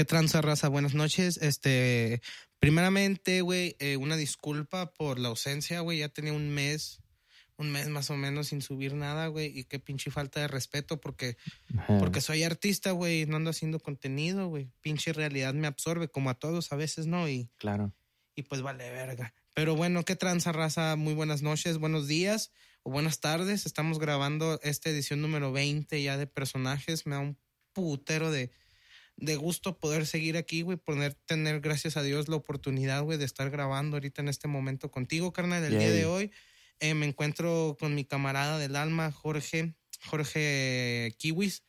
¿Qué tranza, raza? Buenas noches. Este, primeramente, güey, eh, una disculpa por la ausencia, güey. Ya tenía un mes, un mes más o menos sin subir nada, güey. Y qué pinche falta de respeto porque, porque soy artista, güey, y no ando haciendo contenido, güey. Pinche realidad me absorbe, como a todos a veces, ¿no? Y, Claro. y pues vale verga. Pero bueno, qué tranza, raza. Muy buenas noches, buenos días o buenas tardes. Estamos grabando esta edición número 20 ya de personajes. Me da un putero de, de gusto poder seguir aquí, güey, poder tener, gracias a Dios, la oportunidad, güey, de estar grabando ahorita en este momento contigo, carnal. El día de hoy eh, me encuentro con mi camarada del alma, Jorge, Jorge Kiwis,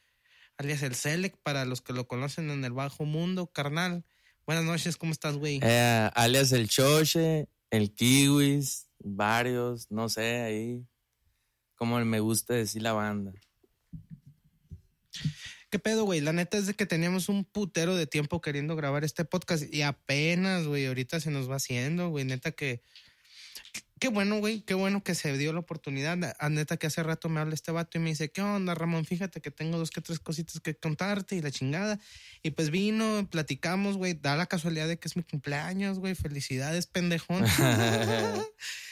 alias el Selec, para los que lo conocen en el bajo mundo, carnal. Buenas noches, ¿cómo estás, güey? Eh, alias el Choche, el Kiwis, varios, no sé, ahí. Como me gusta decir la banda. ¿Qué pedo, güey? La neta es de que teníamos un putero de tiempo queriendo grabar este podcast y apenas, güey, ahorita se nos va haciendo, güey. Neta que. Qué bueno, güey, qué bueno que se dio la oportunidad. A neta que hace rato me habla este vato y me dice, ¿qué onda, Ramón? Fíjate que tengo dos que tres cositas que contarte y la chingada. Y pues vino, platicamos, güey. Da la casualidad de que es mi cumpleaños, güey. Felicidades, pendejón.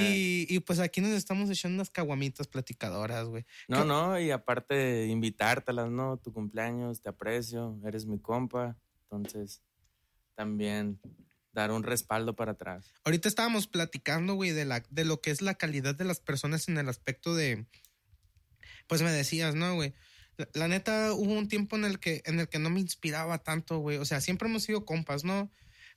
y, y pues aquí nos estamos echando unas caguamitas platicadoras, güey. No, no, y aparte de invitártelas, ¿no? Tu cumpleaños, te aprecio, eres mi compa. Entonces, también dar un respaldo para atrás. Ahorita estábamos platicando, güey, de, la, de lo que es la calidad de las personas en el aspecto de. Pues me decías, ¿no, güey? La, la neta, hubo un tiempo en el que, en el que no me inspiraba tanto, güey. O sea, siempre hemos sido compas, ¿no?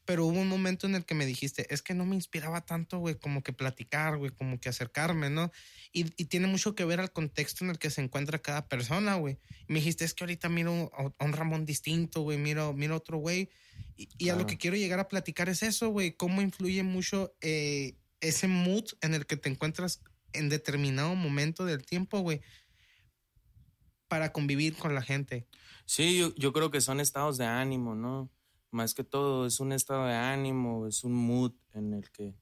Pero hubo un momento en el que me dijiste, es que no me inspiraba tanto, güey, como que platicar, güey, como que acercarme, ¿no? Y, y tiene mucho que ver al contexto en el que se encuentra cada persona, güey. Me dijiste, es que ahorita miro a, un Ramón distinto, güey, miro, miro a otro güey. Y, y a lo que quiero llegar a platicar es eso, güey, cómo influye mucho eh, ese mood en el que te encuentras en determinado momento del tiempo, güey, para convivir con la gente. Sí, yo, yo creo que son estados de ánimo, ¿no? Más que todo es un estado de ánimo, es un mood en el que,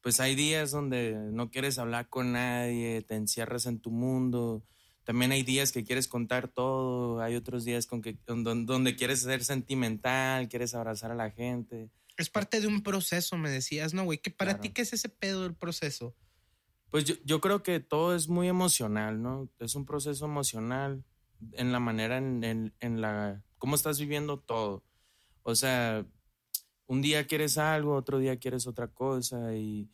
pues hay días donde no quieres hablar con nadie, te encierras en tu mundo. También hay días que quieres contar todo, hay otros días con que, donde, donde quieres ser sentimental, quieres abrazar a la gente. Es parte de un proceso, me decías, ¿no, güey? Que para Claro. ti, ¿qué es ese pedo del proceso? Pues yo, yo creo que todo es muy emocional, ¿no? Es un proceso emocional en la manera en, en, en la cómo estás viviendo todo. O sea, un día quieres algo, otro día quieres otra cosa y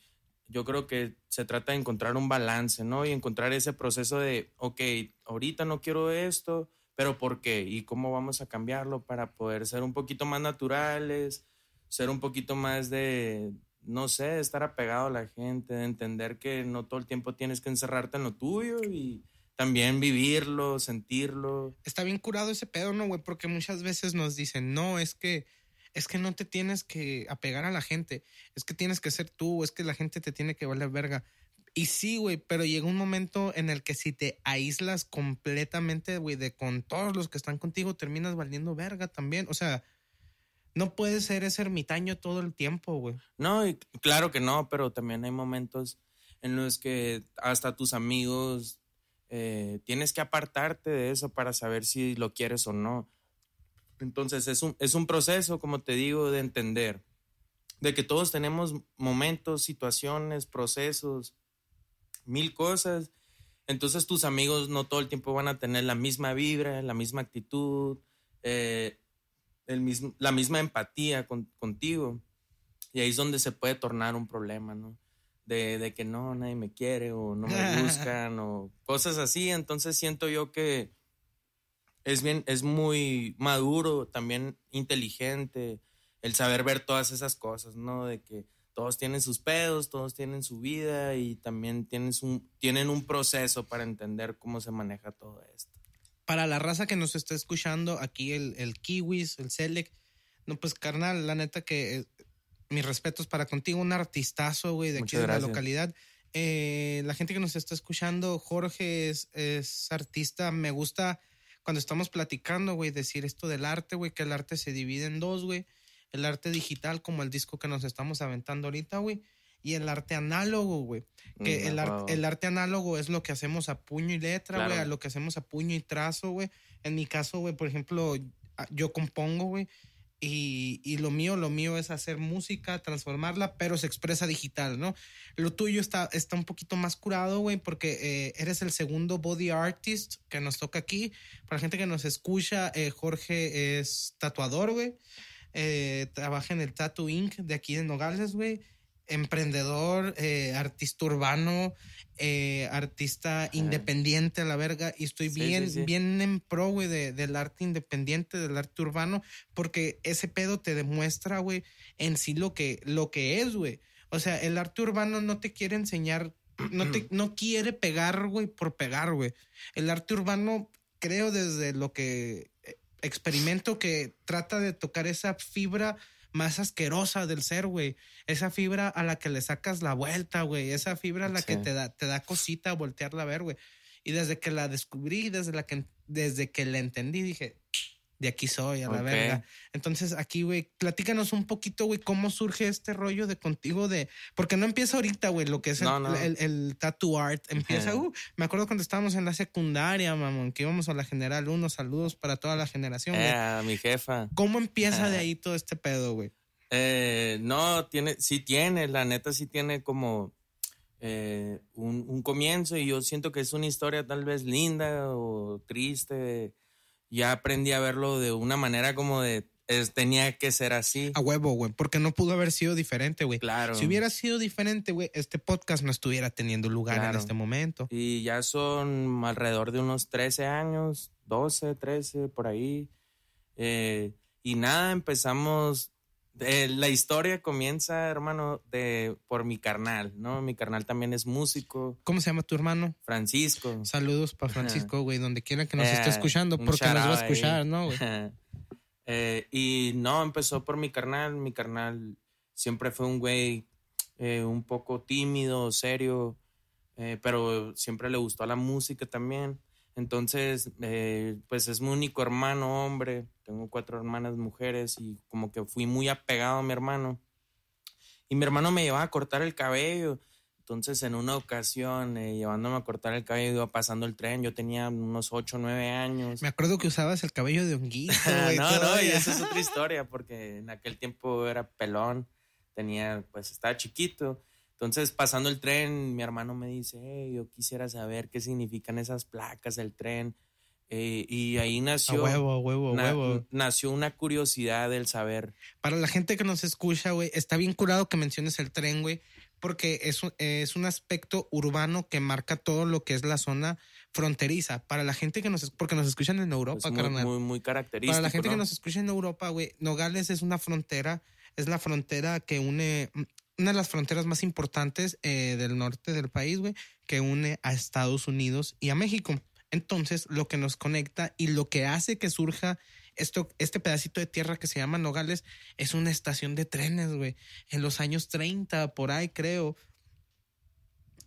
yo creo que se trata de encontrar un balance, ¿no? Y encontrar ese proceso de, ok, ahorita no quiero esto, pero ¿por qué? ¿Y cómo vamos a cambiarlo para poder ser un poquito más naturales, ser un poquito más de, no sé, estar apegado a la gente, de entender que no todo el tiempo tienes que encerrarte en lo tuyo y también vivirlo, sentirlo. Está bien curado ese pedo, ¿no, güey? Porque muchas veces nos dicen, no, es que, es que no te tienes que apegar a la gente, es que tienes que ser tú, es que la gente te tiene que valer verga. Y sí, güey, pero llega un momento en el que si te aíslas completamente, güey, de con todos los que están contigo, terminas valiendo verga también. O sea, no puedes ser ese ermitaño todo el tiempo, güey. No, y claro que no, pero también hay momentos en los que hasta tus amigos eh, tienes que apartarte de eso para saber si lo quieres o no. Entonces es un, es un proceso, como te digo, de entender, de que todos tenemos momentos, situaciones, procesos, mil cosas. Entonces tus amigos no todo el tiempo van a tener la misma vibra, la misma actitud, eh, la misma empatía con- contigo. Y ahí es donde se puede tornar un problema, ¿no? De, de que no, nadie me quiere o no me buscan o cosas así. Entonces siento yo que es bien, es muy maduro, también inteligente, el saber ver todas esas cosas, ¿no? De que todos tienen sus pedos, todos tienen su vida y también tienes un, tienen un proceso para entender cómo se maneja todo esto. para la raza que nos está escuchando, aquí el, el Kiwis, el Selec, no, pues carnal, la neta que eh, mis respetos para contigo, un artistazo, güey, de aquí de la localidad. Eh, la gente que nos está escuchando, Jorge es, es artista, me gusta cuando estamos platicando, güey, decir esto del arte, güey, que el arte se divide en dos, güey. El arte digital, como el disco que nos estamos aventando ahorita, güey. Y el arte análogo, güey. Que Mm, el, arte análogo es lo que hacemos a puño y letra, güey, Claro. a lo que hacemos a puño y trazo, güey. En mi caso, güey, por ejemplo, yo compongo, güey. Y, y, lo mío, lo mío es hacer música, transformarla, pero se expresa digital, ¿no? Lo tuyo está, está un poquito más curado, güey, porque eh, eres el segundo body artist que nos toca aquí. Para la gente que nos escucha, eh, Jorge es tatuador, güey. Eh, trabaja en el Tattoo Inc. de aquí de Nogales, güey emprendedor, eh, artista urbano, eh, artista independiente a la verga. Y estoy bien, bien en pro, güey, de, del arte independiente, del arte urbano, porque ese pedo te demuestra, güey, en sí lo que, lo que es, güey. O sea, el arte urbano no te quiere enseñar, no te, no quiere pegar, güey, por pegar, güey. El arte urbano, creo desde lo que eh, experimento que trata de tocar esa fibra más asquerosa del ser, güey. Esa fibra a la que le sacas la vuelta, güey. Esa fibra a la que te da, te da cosita voltearla a ver, güey. Y desde que la descubrí, desde, la que, desde que la entendí, dije, de aquí soy, a la verga. Entonces, aquí, güey, platícanos un poquito, güey, cómo surge este rollo de contigo de. Porque no empieza ahorita, güey, lo que es el, el, tattoo art. Empieza, uh, me acuerdo cuando estábamos en la secundaria, mamón, que íbamos a la general, unos saludos para toda la generación. Eh, mi jefa. ¿Cómo empieza de ahí todo este pedo, güey? Eh, no, tiene, sí tiene, la neta sí tiene como. Eh, un, un comienzo y yo siento que es una historia tal vez linda o triste ya aprendí a verlo de una manera como de tenía que ser así. A huevo, güey, porque no pudo haber sido diferente, güey. Claro. Si hubiera sido diferente, güey, este podcast no estuviera teniendo lugar en este momento. Y ya son alrededor de unos 13 años, 12, 13, por ahí. Eh, y nada, empezamos la historia comienza, hermano, de por mi carnal, ¿no? Mi carnal también es músico. ¿Cómo se llama tu hermano? Francisco. Saludos para Francisco, güey, donde quiera que nos esté eh, escuchando, porque nos va a escuchar, ¿no, güey? Eh, y no, empezó por mi carnal. Mi carnal siempre fue un güey eh, un poco tímido, serio, pero siempre le gustó la música también. Entonces, eh, pues es mi único hermano hombre, tengo cuatro hermanas mujeres y como que fui muy apegado a mi hermano. Y mi hermano me llevaba a cortar el cabello. Entonces, en una ocasión, eh, llevándome a cortar el cabello, iba pasando el tren. Yo tenía unos ocho, nueve años. Me acuerdo que usabas el cabello de honguito. no, no, y esa es otra historia, porque en aquel tiempo era pelón. Tenía, pues estaba chiquito. Entonces, pasando el tren, mi hermano me dice, hey, yo quisiera saber qué significan esas placas del tren. Eh, y ahí nació. huevo, huevo, huevo. Nació una curiosidad del saber. Para la gente que nos escucha, güey, está bien curado que menciones el tren, güey, porque es, es un aspecto urbano que marca todo lo que es la zona fronteriza. Para la gente que nos. Porque nos escuchan en Europa, es muy, Muy, muy característico. Para la gente que nos escucha en Europa, güey, Nogales es una frontera. Es la frontera que une una de las fronteras más importantes eh, del norte del país, güey, que une a Estados Unidos y a México. Entonces, lo que nos conecta y lo que hace que surja esto, este pedacito de tierra que se llama Nogales es una estación de trenes, güey. En los años 30, por ahí creo.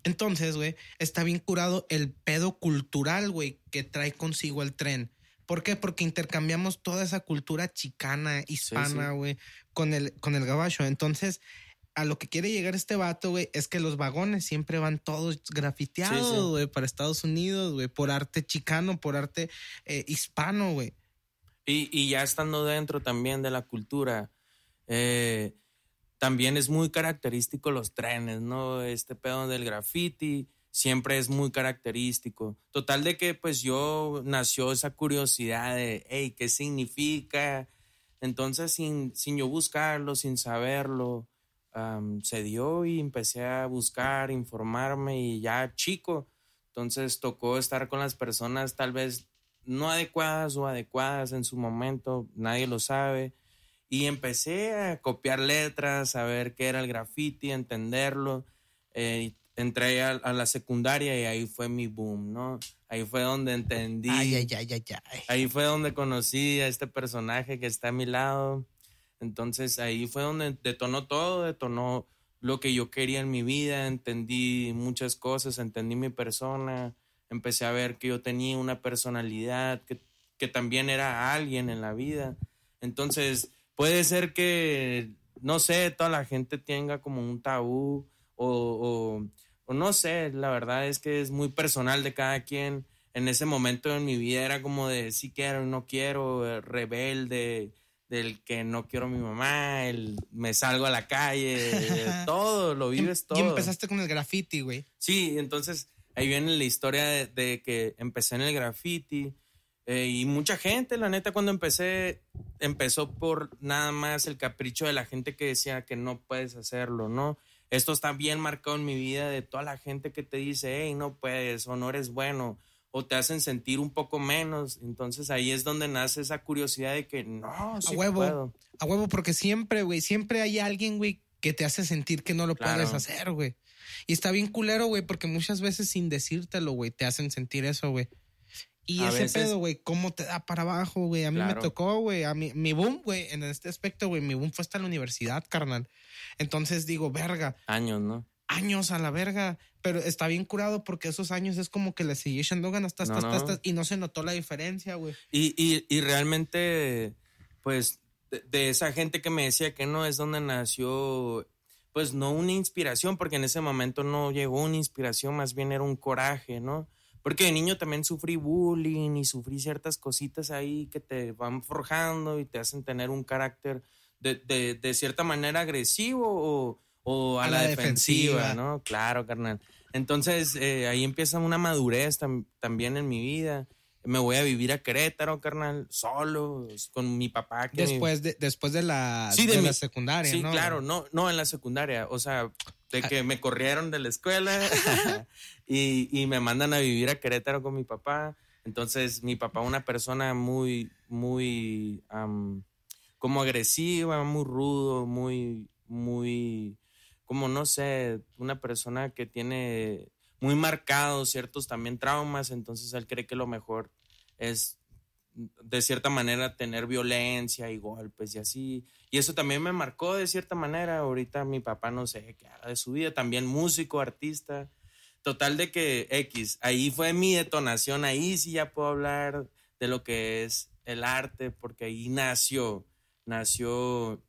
Entonces, güey, está bien curado el pedo cultural, güey, que trae consigo el tren. ¿Por qué? Porque intercambiamos toda esa cultura chicana, hispana, güey, con el, con el gabacho. Entonces, a lo que quiere llegar este vato, güey, es que los vagones siempre van todos grafiteados, güey, para Estados Unidos, güey, por arte chicano, por arte eh, hispano, güey. Y, y, ya estando dentro también de la cultura, eh, también es muy característico los trenes, ¿no? Este pedo del graffiti siempre es muy característico. Total de que pues yo nació esa curiosidad de, hey, ¿qué significa? Entonces sin, sin yo buscarlo, sin saberlo, se dio y empecé a buscar, informarme y ya chico. Entonces tocó estar con las personas tal vez no adecuadas o adecuadas en su momento, nadie lo sabe. Y empecé a copiar letras, a ver qué era el graffiti, entenderlo. Eh, entré a, la secundaria y ahí fue mi boom, ¿no? Ahí fue donde entendí. Ay, ay, ay. Ahí fue donde conocí a este personaje que está a mi lado. Entonces ahí fue donde detonó todo, detonó lo que yo quería en mi vida, entendí muchas cosas, entendí mi persona, empecé a ver que yo tenía una personalidad, que, que también era alguien en la vida. Entonces puede ser que, no sé, toda la gente tenga como un tabú o, o, no sé, la verdad es que es muy personal de cada quien. En ese momento en mi vida era como de sí quiero, no quiero, rebelde, del que no quiero a mi mamá, el me salgo a la calle, todo, lo vives todo. Y empezaste con el graffiti, güey. Sí, entonces ahí viene la historia de, que empecé en el graffiti. Eh, y mucha gente, la neta, cuando empecé, empezó por nada más el capricho de la gente que decía que no puedes hacerlo, ¿no? Esto está bien marcado en mi vida de toda la gente que te dice, hey, no puedes o no eres bueno o te hacen sentir un poco menos. Entonces ahí es donde nace esa curiosidad de que no, sí a huevo, puedo. A huevo, porque siempre, güey, siempre hay alguien, güey, que te hace sentir que no lo puedes hacer, güey. Y está bien culero, güey, porque muchas veces sin decírtelo, güey, te hacen sentir eso, güey. Y ese pedo, güey, ¿cómo te da para abajo, güey? A mí me tocó, güey. A mí, mi boom, güey, en este aspecto, güey, mi boom fue hasta la universidad, carnal. Entonces digo, verga. Años, ¿no? Años a la verga. Pero está bien curado porque esos años es como que le seguí echando ganas, y no se notó la diferencia, güey. Y, y, y, realmente, pues, de, esa gente que me decía que no es donde nació, pues, no una inspiración, porque en ese momento no llegó una inspiración, más bien era un coraje, ¿no? Porque de niño también sufrí bullying y sufrí ciertas cositas ahí que te van forjando y te hacen tener un carácter de, de, de cierta manera agresivo o, a, la, defensiva, ¿no? Claro, carnal. Entonces eh, ahí empieza una madurez también en mi vida. Me voy a vivir a Querétaro, carnal, solo, con mi papá. después, de, después de la, de, la secundaria, sí, claro, no, no en la secundaria. O sea, de que me corrieron de la escuela y, y, me mandan a vivir a Querétaro con mi papá. Entonces, mi papá, una persona muy, muy, como agresiva, muy rudo, muy, muy, como no sé, una persona que tiene muy marcados ciertos también traumas, entonces él cree que lo mejor es de cierta manera tener violencia y golpes y así. Y eso también me marcó de cierta manera. Ahorita mi papá no sé qué hará de su vida, también músico, artista. Total de que X, ahí fue mi detonación, ahí sí ya puedo hablar de lo que es el arte, porque ahí nació, nació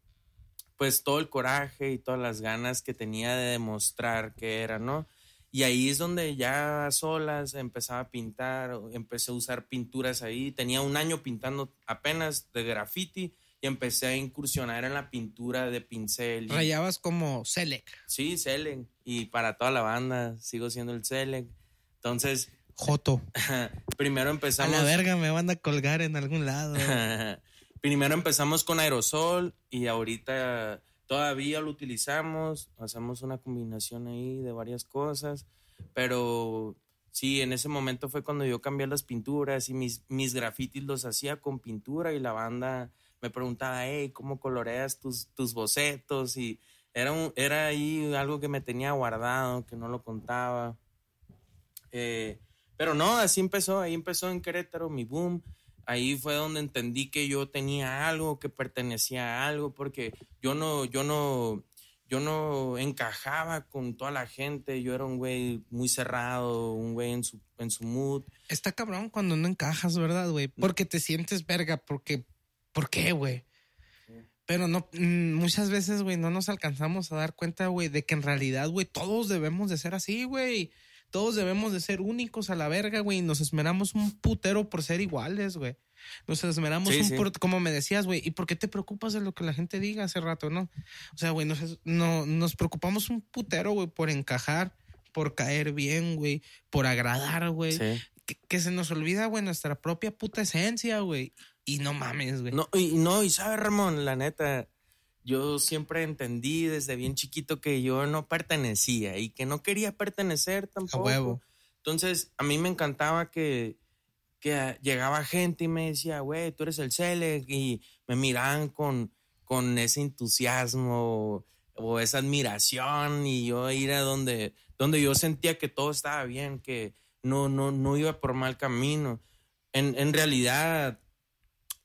pues todo el coraje y todas las ganas que tenía de demostrar que era, ¿no? Y ahí es donde ya a solas empezaba a pintar, empecé a usar pinturas ahí. Tenía un año pintando apenas de graffiti y empecé a incursionar en la pintura de pincel. Rayabas como Selec. Sí, Selec. Y para toda la banda sigo siendo el Selec. Entonces. Joto. primero empezamos. A la verga me van a colgar en algún lado. primero empezamos con aerosol y ahorita todavía lo utilizamos, hacemos una combinación ahí de varias cosas, pero sí, en ese momento fue cuando yo cambié las pinturas y mis, mis grafitis los hacía con pintura y la banda me preguntaba, hey, ¿cómo coloreas tus, tus bocetos? Y era, un, era ahí algo que me tenía guardado, que no lo contaba. Eh, pero no, así empezó, ahí empezó en Querétaro mi boom ahí fue donde entendí que yo tenía algo, que pertenecía a algo, porque yo no, yo no, yo no encajaba con toda la gente, yo era un güey muy cerrado, un güey en su, en su mood. Está cabrón cuando no encajas, ¿verdad, güey? Porque te sientes verga, porque, ¿por qué, güey? Pero no, mm, muchas veces, güey, no nos alcanzamos a dar cuenta, güey, de que en realidad, güey, todos debemos de ser así, güey. Todos debemos de ser únicos a la verga, güey. Nos esmeramos un putero por ser iguales, güey. Nos esmeramos un putero, como me decías, güey. ¿Y por qué te preocupas de lo que la gente diga hace rato, no? O sea, güey, nos, no, nos preocupamos un putero, güey, por encajar, por caer bien, güey, por agradar, güey. Que, que, se nos olvida, güey, nuestra propia puta esencia, güey. Y no mames, güey. No, y no, y sabe, Ramón, la neta, yo siempre entendí desde bien chiquito que yo no pertenecía y que no quería pertenecer tampoco. A huevo. Entonces, a mí me encantaba que, que llegaba gente y me decía, güey, tú eres el Cele, y me miraban con, con ese entusiasmo o esa admiración y yo ir a donde, donde yo sentía que todo estaba bien, que no, no, no iba por mal camino. En, en realidad,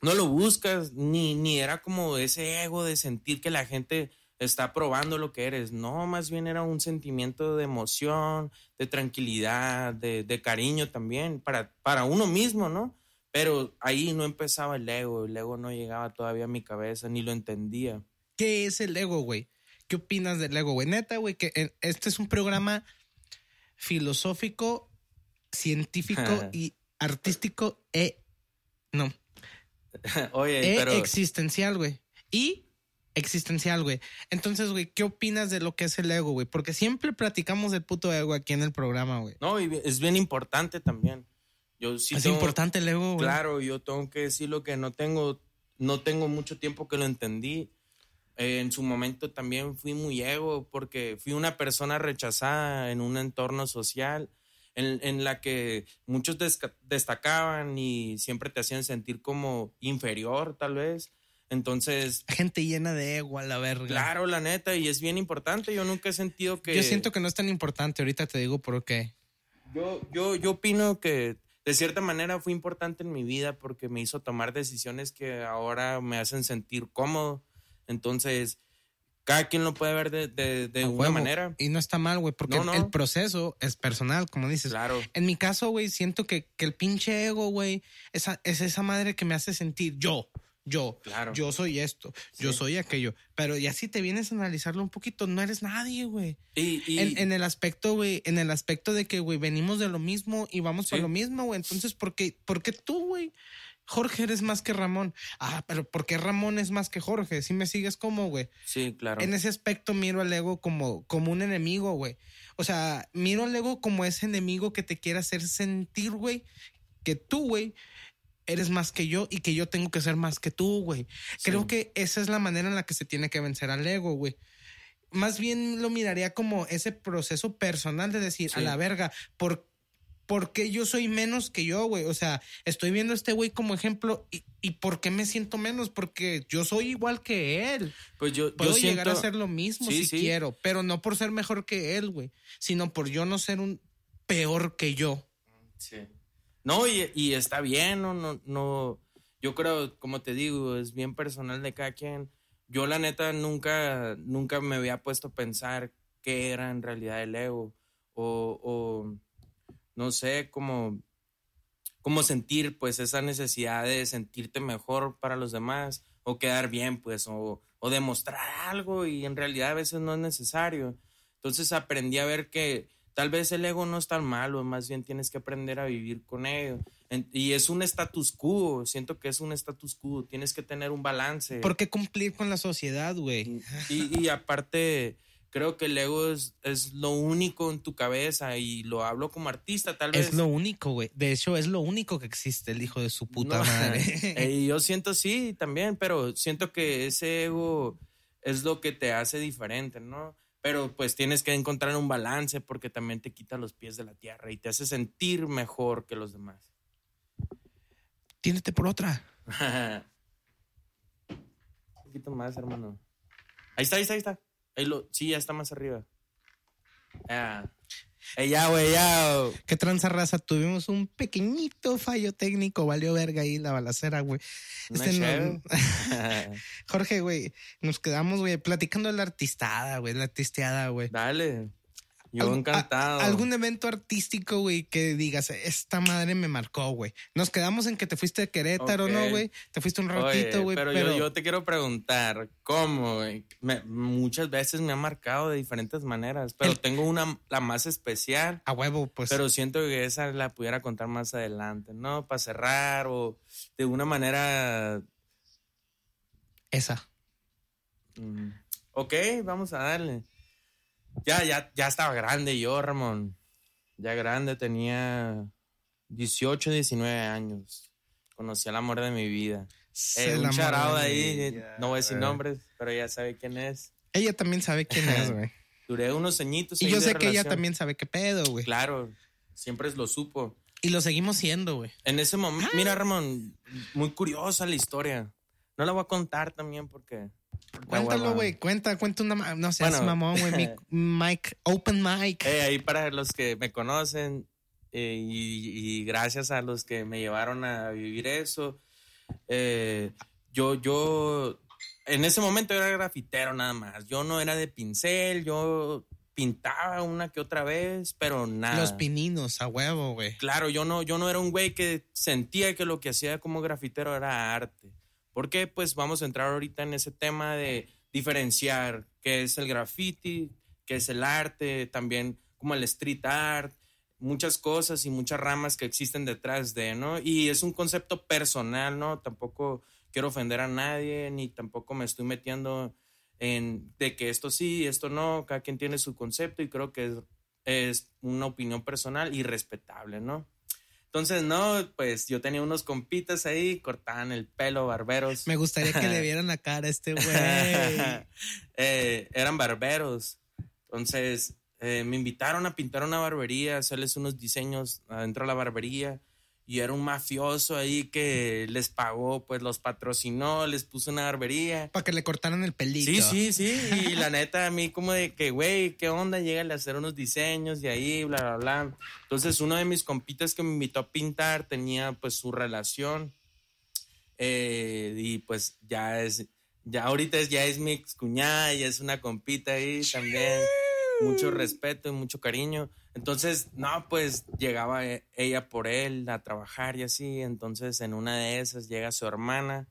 no lo buscas, ni, ni era como ese ego de sentir que la gente está probando lo que eres. No, más bien era un sentimiento de emoción, de tranquilidad, de, cariño también, para, para uno mismo, ¿no? Pero ahí no empezaba el ego, el ego no llegaba todavía a mi cabeza, ni lo entendía. ¿Qué es el ego, güey? ¿Qué opinas del ego, güey? Neta, güey, que este es un programa filosófico, científico y artístico e... No, Oye, e pero... existencial, güey. Y existencial, güey. Entonces, güey, ¿qué opinas de lo que es el ego, güey? Porque siempre platicamos del puto ego aquí en el programa, güey. No, y es bien importante también. Yo sí es importante el ego, güey. Claro, yo tengo que decir lo que no tengo, no tengo mucho tiempo que lo entendí. Eh, en su momento también fui muy ego porque fui una persona rechazada en un entorno social en, en la que muchos destacaban y siempre te hacían sentir como inferior, tal vez. Entonces. Gente llena de ego a la verga. Claro, la neta, y es bien importante. Yo nunca he sentido que. Yo siento que no es tan importante. Ahorita te digo por qué. Yo, yo, yo opino que de cierta manera fue importante en mi vida porque me hizo tomar decisiones que ahora me hacen sentir cómodo. Entonces, cada quien lo puede ver de, de, de una manera. Y no está mal, güey, porque el proceso es personal, como dices. Claro. En mi caso, güey, siento que, que, el pinche ego, güey, esa, es esa madre que me hace sentir yo. Yo, claro. yo soy esto, yo soy aquello. Pero ya si te vienes a analizarlo un poquito, no eres nadie, güey. Y, y... En, el aspecto, güey, en el aspecto de que, güey, venimos de lo mismo y vamos por lo mismo, güey. Entonces, ¿por qué, ¿por qué tú, güey? Jorge eres más que Ramón. Ah, pero ¿por qué Ramón es más que Jorge? Si me sigues como, güey. Sí, claro. En ese aspecto miro al ego como, como un enemigo, güey. O sea, miro al ego como ese enemigo que te quiere hacer sentir, güey, que tú, güey, eres más que yo y que yo tengo que ser más que tú, güey. Creo que esa es la manera en la que se tiene que vencer al ego, güey. Más bien lo miraría como ese proceso personal de decir, a la verga, ¿por ¿por qué yo soy menos que yo, güey? O sea, estoy viendo a este güey como ejemplo y, y, ¿por qué me siento menos? Porque yo soy igual que él. Pues yo puedo llegar a hacer lo mismo si quiero, pero no por ser mejor que él, güey, sino por yo no ser un peor que yo. Sí. No, y, y está bien, no, no, no. Yo creo, como te digo, es bien personal de cada quien. Yo la neta nunca, nunca me había puesto a pensar qué era en realidad el ego o, o no sé, cómo, cómo sentir pues esa necesidad de sentirte mejor para los demás o quedar bien pues o, o demostrar algo y en realidad a veces no es necesario. Entonces aprendí a ver que tal vez el ego no es tan malo, más bien tienes que aprender a vivir con ello. Y es un status quo, siento que es un status quo, tienes que tener un balance. ¿Por qué cumplir con la sociedad, güey? Y, y aparte, creo que el ego es, es, lo único en tu cabeza y lo hablo como artista, tal vez. Es lo único, güey. De hecho, es lo único que existe, el hijo de su puta madre. y yo siento sí también, pero siento que ese ego es lo que te hace diferente, ¿no? Pero pues tienes que encontrar un balance porque también te quita los pies de la tierra y te hace sentir mejor que los demás. Tiéndete por otra. un poquito más, hermano. Ahí está, ahí está, ahí está sí, ya está más arriba. Ya. ya, güey, ya. Qué tranza raza. Tuvimos un pequeñito fallo técnico. Valió verga ahí la balacera, güey. Este Jorge, güey, nos quedamos, güey, platicando de la artistada, güey, la artisteada, güey. Dale. Yo encantado. algún evento artístico, güey, que digas, esta madre me marcó, güey. Nos quedamos en que te fuiste de Querétaro, ¿no, güey? Te fuiste un ratito, güey. Pero, Yo, yo, te quiero preguntar, ¿cómo, güey? muchas veces me ha marcado de diferentes maneras, pero tengo una, la más especial. A huevo, pues. Pero siento que esa la pudiera contar más adelante, ¿no? Para cerrar o de una manera. Esa. Mm, ok, vamos a darle. Ya, ya, ya estaba grande yo, Ramón. Ya grande, tenía 18, 19 años. Conocí al amor de mi vida. Eh, un charado ahí, no voy a decir nombres, pero ella sabe quién es. Ella también sabe quién es, güey. Duré unos añitos. Y yo sé que ella también sabe qué pedo, güey. Claro, siempre lo supo. Y lo seguimos siendo, güey. En ese momento, ah. mira, Ramón, muy curiosa la historia. No la voy a contar también porque Cuéntalo, güey. Cuenta, cuenta una. No seas mamón, güey. Mike, open mic. Eh, ahí para los que me conocen eh, y, gracias a los que me llevaron a vivir eso. Eh, yo, yo. En ese momento era grafitero nada más. Yo no era de pincel, yo pintaba una que otra vez, pero nada. Los pininos, a huevo, güey. Claro, yo no, yo no era un güey que sentía que lo que hacía como grafitero era arte. Porque pues vamos a entrar ahorita en ese tema de diferenciar qué es el graffiti, qué es el arte, también como el street art. muchas cosas y muchas ramas que existen detrás de, ¿no? Y es un concepto personal, ¿no? Tampoco quiero ofender a nadie, ni tampoco me estoy metiendo en de que esto sí, esto no, cada quien tiene su concepto y creo que es, es una opinión personal y respetable, ¿no? Entonces, no, pues yo tenía unos compitas ahí, cortaban el pelo, barberos. Me gustaría que le vieran la cara a este güey. Eh, eran barberos. Entonces, eh, me invitaron a pintar una barbería, hacerles unos diseños adentro de la barbería. Y era un mafioso ahí que les pagó, pues los patrocinó, les puso una barbería. Para que le cortaran el pelito. Sí, sí, sí. Y la neta, a mí como de que, güey, ¿qué onda? Llegale a hacer unos diseños y ahí, bla, bla, bla. Entonces, uno de mis compitas que me invitó a pintar tenía pues su relación. Eh, y pues ya es, ya ahorita es, ya es mi ex cuñada, ya es una compita ahí también mucho respeto y mucho cariño. Entonces, no, pues llegaba e, ella por él a trabajar y así. Entonces, en una de esas llega su hermana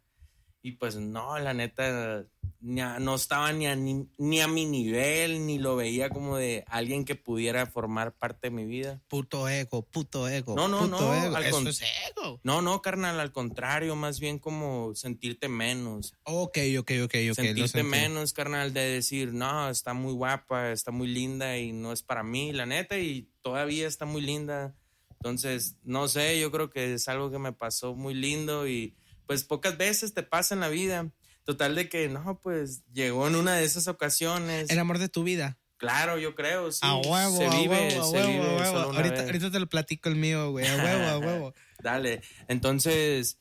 y pues no, la neta, no estaba ni a, ni, a mi nivel, ni lo veía como de alguien que pudiera formar parte de mi vida. Puto ego, puto ego. No, no, no. Eso es ego. No, no, carnal, al contrario, más bien como sentirte menos. Ok, ok, ok, ok. Sentirte menos, carnal, de decir, no, está muy guapa, está muy linda y no es para mí, la neta, y todavía está muy linda. Entonces, no sé, yo creo que es algo que me pasó muy lindo y pues pocas veces te pasa en la vida. Total de que, no, pues llegó en una de esas ocasiones. El amor de tu vida. Claro, yo creo, sí. A huevo, se vive, a huevo, se vive a huevo. Ahorita, ahorita, te lo platico el mío, güey. A huevo, a huevo. Dale. Entonces,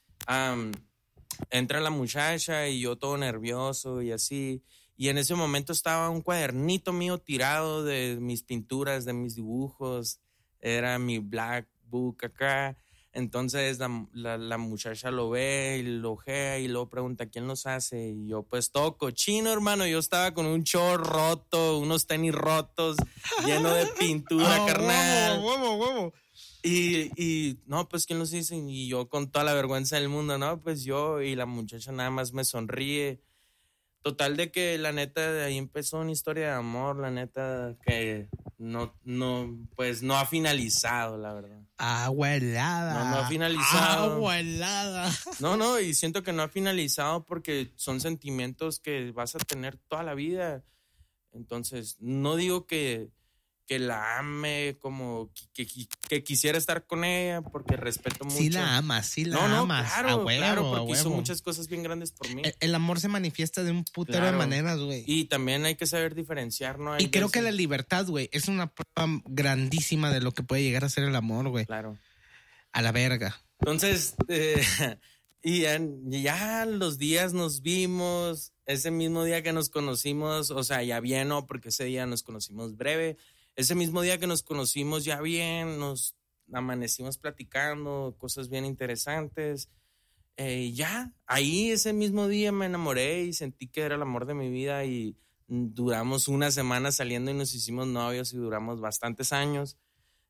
entra la muchacha y yo todo nervioso y así. Y en ese momento estaba un cuadernito mío tirado de mis pinturas, de mis dibujos. Era mi black book acá. Entonces la, muchacha lo ve y lo ojea y luego pregunta quién los hace. Y yo, pues todo cochino, hermano. Yo estaba con un short roto, unos tenis rotos, lleno de pintura, carnal. Huevo, huevo, Y, y no, pues quién los hizo. Y yo con toda la vergüenza del mundo, no, pues yo. Y la muchacha nada más me sonríe. Total de que la neta de ahí empezó una historia de amor, la neta que no, no, pues no ha finalizado, la verdad. Agua helada. No, no ha finalizado. Agua helada. No, no, y siento que no ha finalizado porque son sentimientos que vas a tener toda la vida. Entonces, no digo que, que la ame, como que, que, quisiera estar con ella, porque respeto mucho. Sí la amas, sí la no, amas. No, claro, claro, porque hizo muchas cosas bien grandes por mí. El, amor se manifiesta de un putero de maneras, güey. Y también hay que saber diferenciar, ¿no? y creo que la libertad, güey, es una prueba grandísima de lo que puede llegar a ser el amor, güey. Claro. A la verga. Entonces, eh, y ya, ya, los días nos vimos, ese mismo día que nos conocimos, o sea, ya bien, ¿no? Porque ese día nos conocimos breve ese mismo día que nos conocimos ya bien, nos amanecimos platicando cosas bien interesantes. Eh, ya, ahí ese mismo día me enamoré y sentí que era el amor de mi vida y duramos una semana saliendo y nos hicimos novios y duramos bastantes años.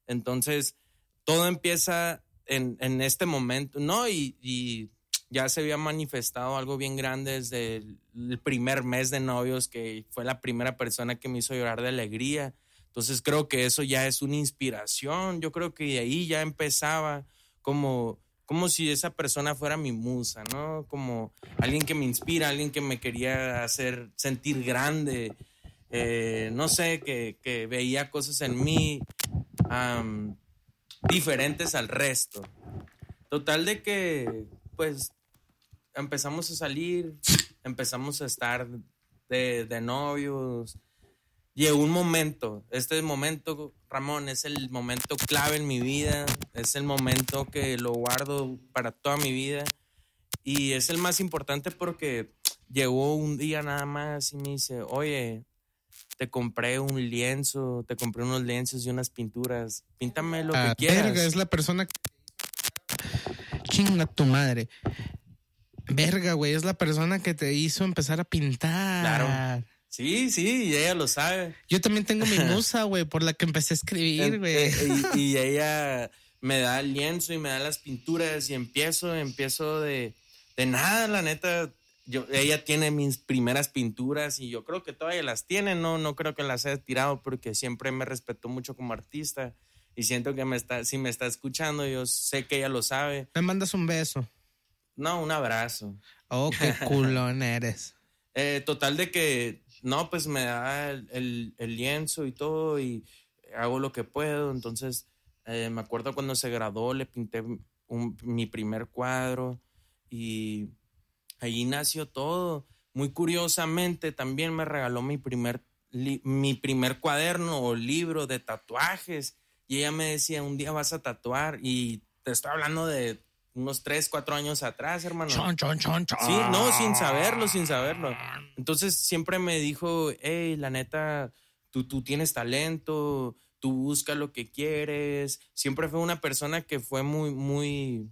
Entonces, todo empieza en, en este momento, ¿no? Y, y, ya se había manifestado algo bien grande desde el primer mes de novios, que fue la primera persona que me hizo llorar de alegría entonces creo que eso ya es una inspiración. Yo creo que de ahí ya empezaba como, como si esa persona fuera mi musa, ¿no? Como alguien que me inspira, alguien que me quería hacer sentir grande. Eh, no sé, que, veía cosas en mí diferentes al resto. Total de que, pues, empezamos a salir, empezamos a estar de, de novios llegó un momento, este momento, Ramón, es el momento clave en mi vida, es el momento que lo guardo para toda mi vida y es el más importante porque llegó un día nada más y me dice, oye, te compré un lienzo, te compré unos lienzos y unas pinturas, píntame lo que ah, quieras. Verga, es la persona que... Chinga tu madre. Verga, güey, es la persona que te hizo empezar a pintar. Claro. Sí, sí, y ella lo sabe. Yo también tengo mi musa, güey, por la que empecé a escribir, güey. Eh, y, ella me da el lienzo y me da las pinturas y empiezo, empiezo de, de nada, la neta. Yo, ella tiene mis primeras pinturas y yo creo que todavía las tiene, no, no creo que las haya tirado porque siempre me respetó mucho como artista y siento que me está, si me está escuchando, yo sé que ella lo sabe. Me mandas un beso. No, un abrazo. Oh, qué culón eres. Eh, total de que, no, pues me da el, el, lienzo y todo y hago lo que puedo. Entonces, eh, me acuerdo cuando se graduó, le pinté mi primer cuadro y ahí nació todo. Muy curiosamente, también me regaló mi primer, mi primer cuaderno o libro de tatuajes. Y ella me decía, un día vas a tatuar. Y te estoy hablando de unos 3, 4 años atrás, hermano. Chon, chon, chon, chon. Sí, no, sin saberlo, sin saberlo. Entonces siempre me dijo, hey, la neta, tú, tú tienes talento, tú busca lo que quieres. Siempre fue una persona que fue muy, muy,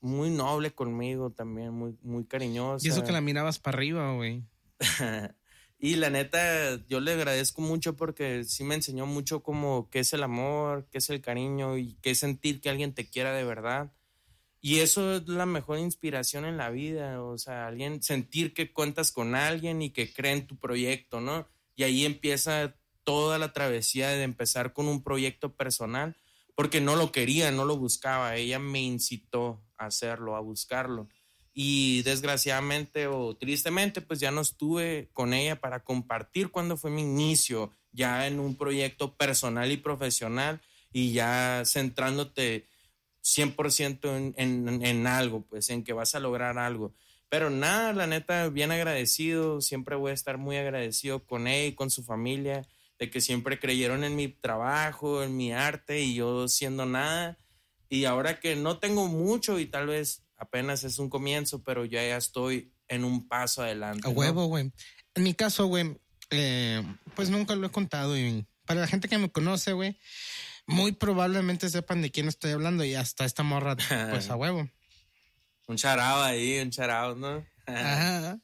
muy noble conmigo también, muy, muy cariñosa. Y eso que la mirabas para arriba, güey. y la neta, yo le agradezco mucho porque sí me enseñó mucho como qué es el amor, qué es el cariño y qué es sentir que alguien te quiera de verdad. Y eso es la mejor inspiración en la vida, o sea, alguien sentir que cuentas con alguien y que cree en tu proyecto, ¿no? Y ahí empieza toda la travesía de empezar con un proyecto personal, porque no lo quería, no lo buscaba, ella me incitó a hacerlo, a buscarlo. Y desgraciadamente o tristemente, pues ya no estuve con ella para compartir cuando fue mi inicio, ya en un proyecto personal y profesional y ya centrándote 100% en, en, algo, pues en que vas a lograr algo. Pero nada, la neta, bien agradecido, siempre voy a estar muy agradecido con él y con su familia, de que siempre creyeron en mi trabajo, en mi arte y yo siendo nada. Y ahora que no tengo mucho y tal vez apenas es un comienzo, pero ya, ya estoy en un paso adelante. A huevo, güey. En mi caso, güey, eh, pues nunca lo he contado y para la gente que me conoce, güey, muy probablemente sepan de quién estoy hablando y hasta esta morra, pues a huevo. un charao ahí, un charao, ¿no? Ajá.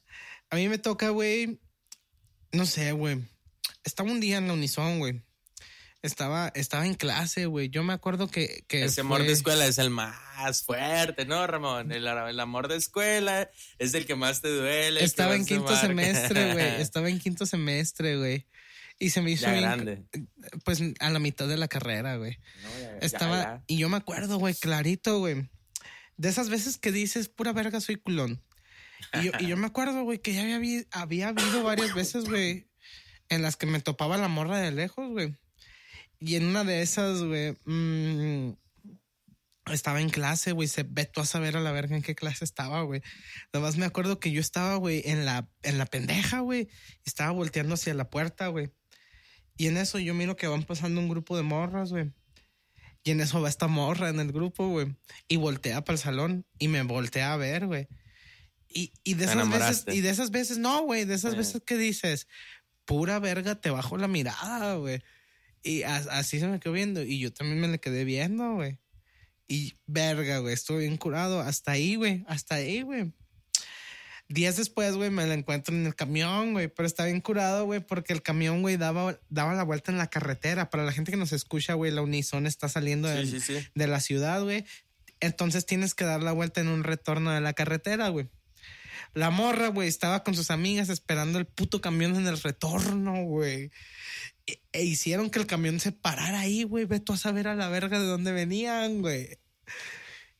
A mí me toca, güey, no sé, güey. Estaba un día en la Unison, güey. Estaba, estaba en clase, güey. Yo me acuerdo que. que Ese amor de escuela es el más fuerte, ¿no, Ramón? El, amor de escuela es el que más te duele. Estaba en quinto semestre, güey. Estaba en quinto semestre, güey. Y se me hizo. grande. Pues a la mitad de la carrera, güey. Estaba. Y yo me acuerdo, güey, clarito, güey. De esas veces que dices, pura verga, soy culón. Y yo, me acuerdo, güey, que ya había, había habido varias veces, güey, en las que me topaba la morra de lejos, güey. Y en una de esas, güey, mm, estaba en clase, güey. Se vetó a saber a la verga en qué clase estaba, güey. Nomás me acuerdo que yo estaba, güey, en la, en la pendeja, güey. Estaba volteando hacia la puerta, güey. Y en eso yo miro que van pasando un grupo de morras, güey. Y en eso va esta morra en el grupo, güey. Y voltea para el salón y me voltea a ver, güey. Y, y, de esas veces, y de esas veces, no, güey, de esas veces que dices, pura verga, te bajo la mirada, güey. Y así se me quedó viendo. Y yo también me le quedé viendo, güey. Y verga, güey, estuve bien curado. Hasta ahí, güey, hasta ahí, güey. Días después, güey, me la encuentro en el camión, güey, pero está bien curado, güey, porque el camión, güey, daba, daba la vuelta en la carretera. Para la gente que nos escucha, güey, la Unison está saliendo de, de la ciudad, güey. Entonces tienes que dar la vuelta en un retorno de la carretera, güey. La morra, güey, estaba con sus amigas esperando el puto camión en el retorno, güey. E, e hicieron que el camión se parara ahí, güey. Ve tú a saber a la verga de dónde venían, güey.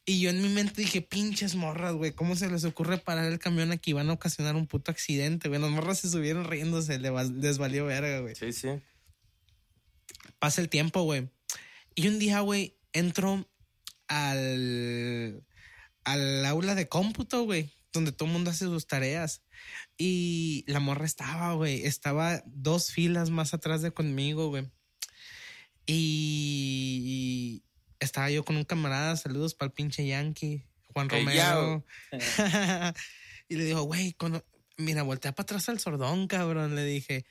Y yo en mi mente dije, pinches morras, güey, ¿cómo se les ocurre parar el camión aquí? Van a ocasionar un puto accidente, güey. Las morras se subieron riéndose, les valió verga, güey. Sí, sí. Pasa el tiempo, güey. Y un día, güey, entro al, al aula de cómputo, güey, donde todo el mundo hace sus tareas. Y la morra estaba, güey, estaba dos filas más atrás de conmigo, güey. Y, estaba yo con un camarada, saludos para el pinche Yankee, Juan Romero. y le digo, güey, mira, voltea para atrás al sordón, cabrón. Le dije,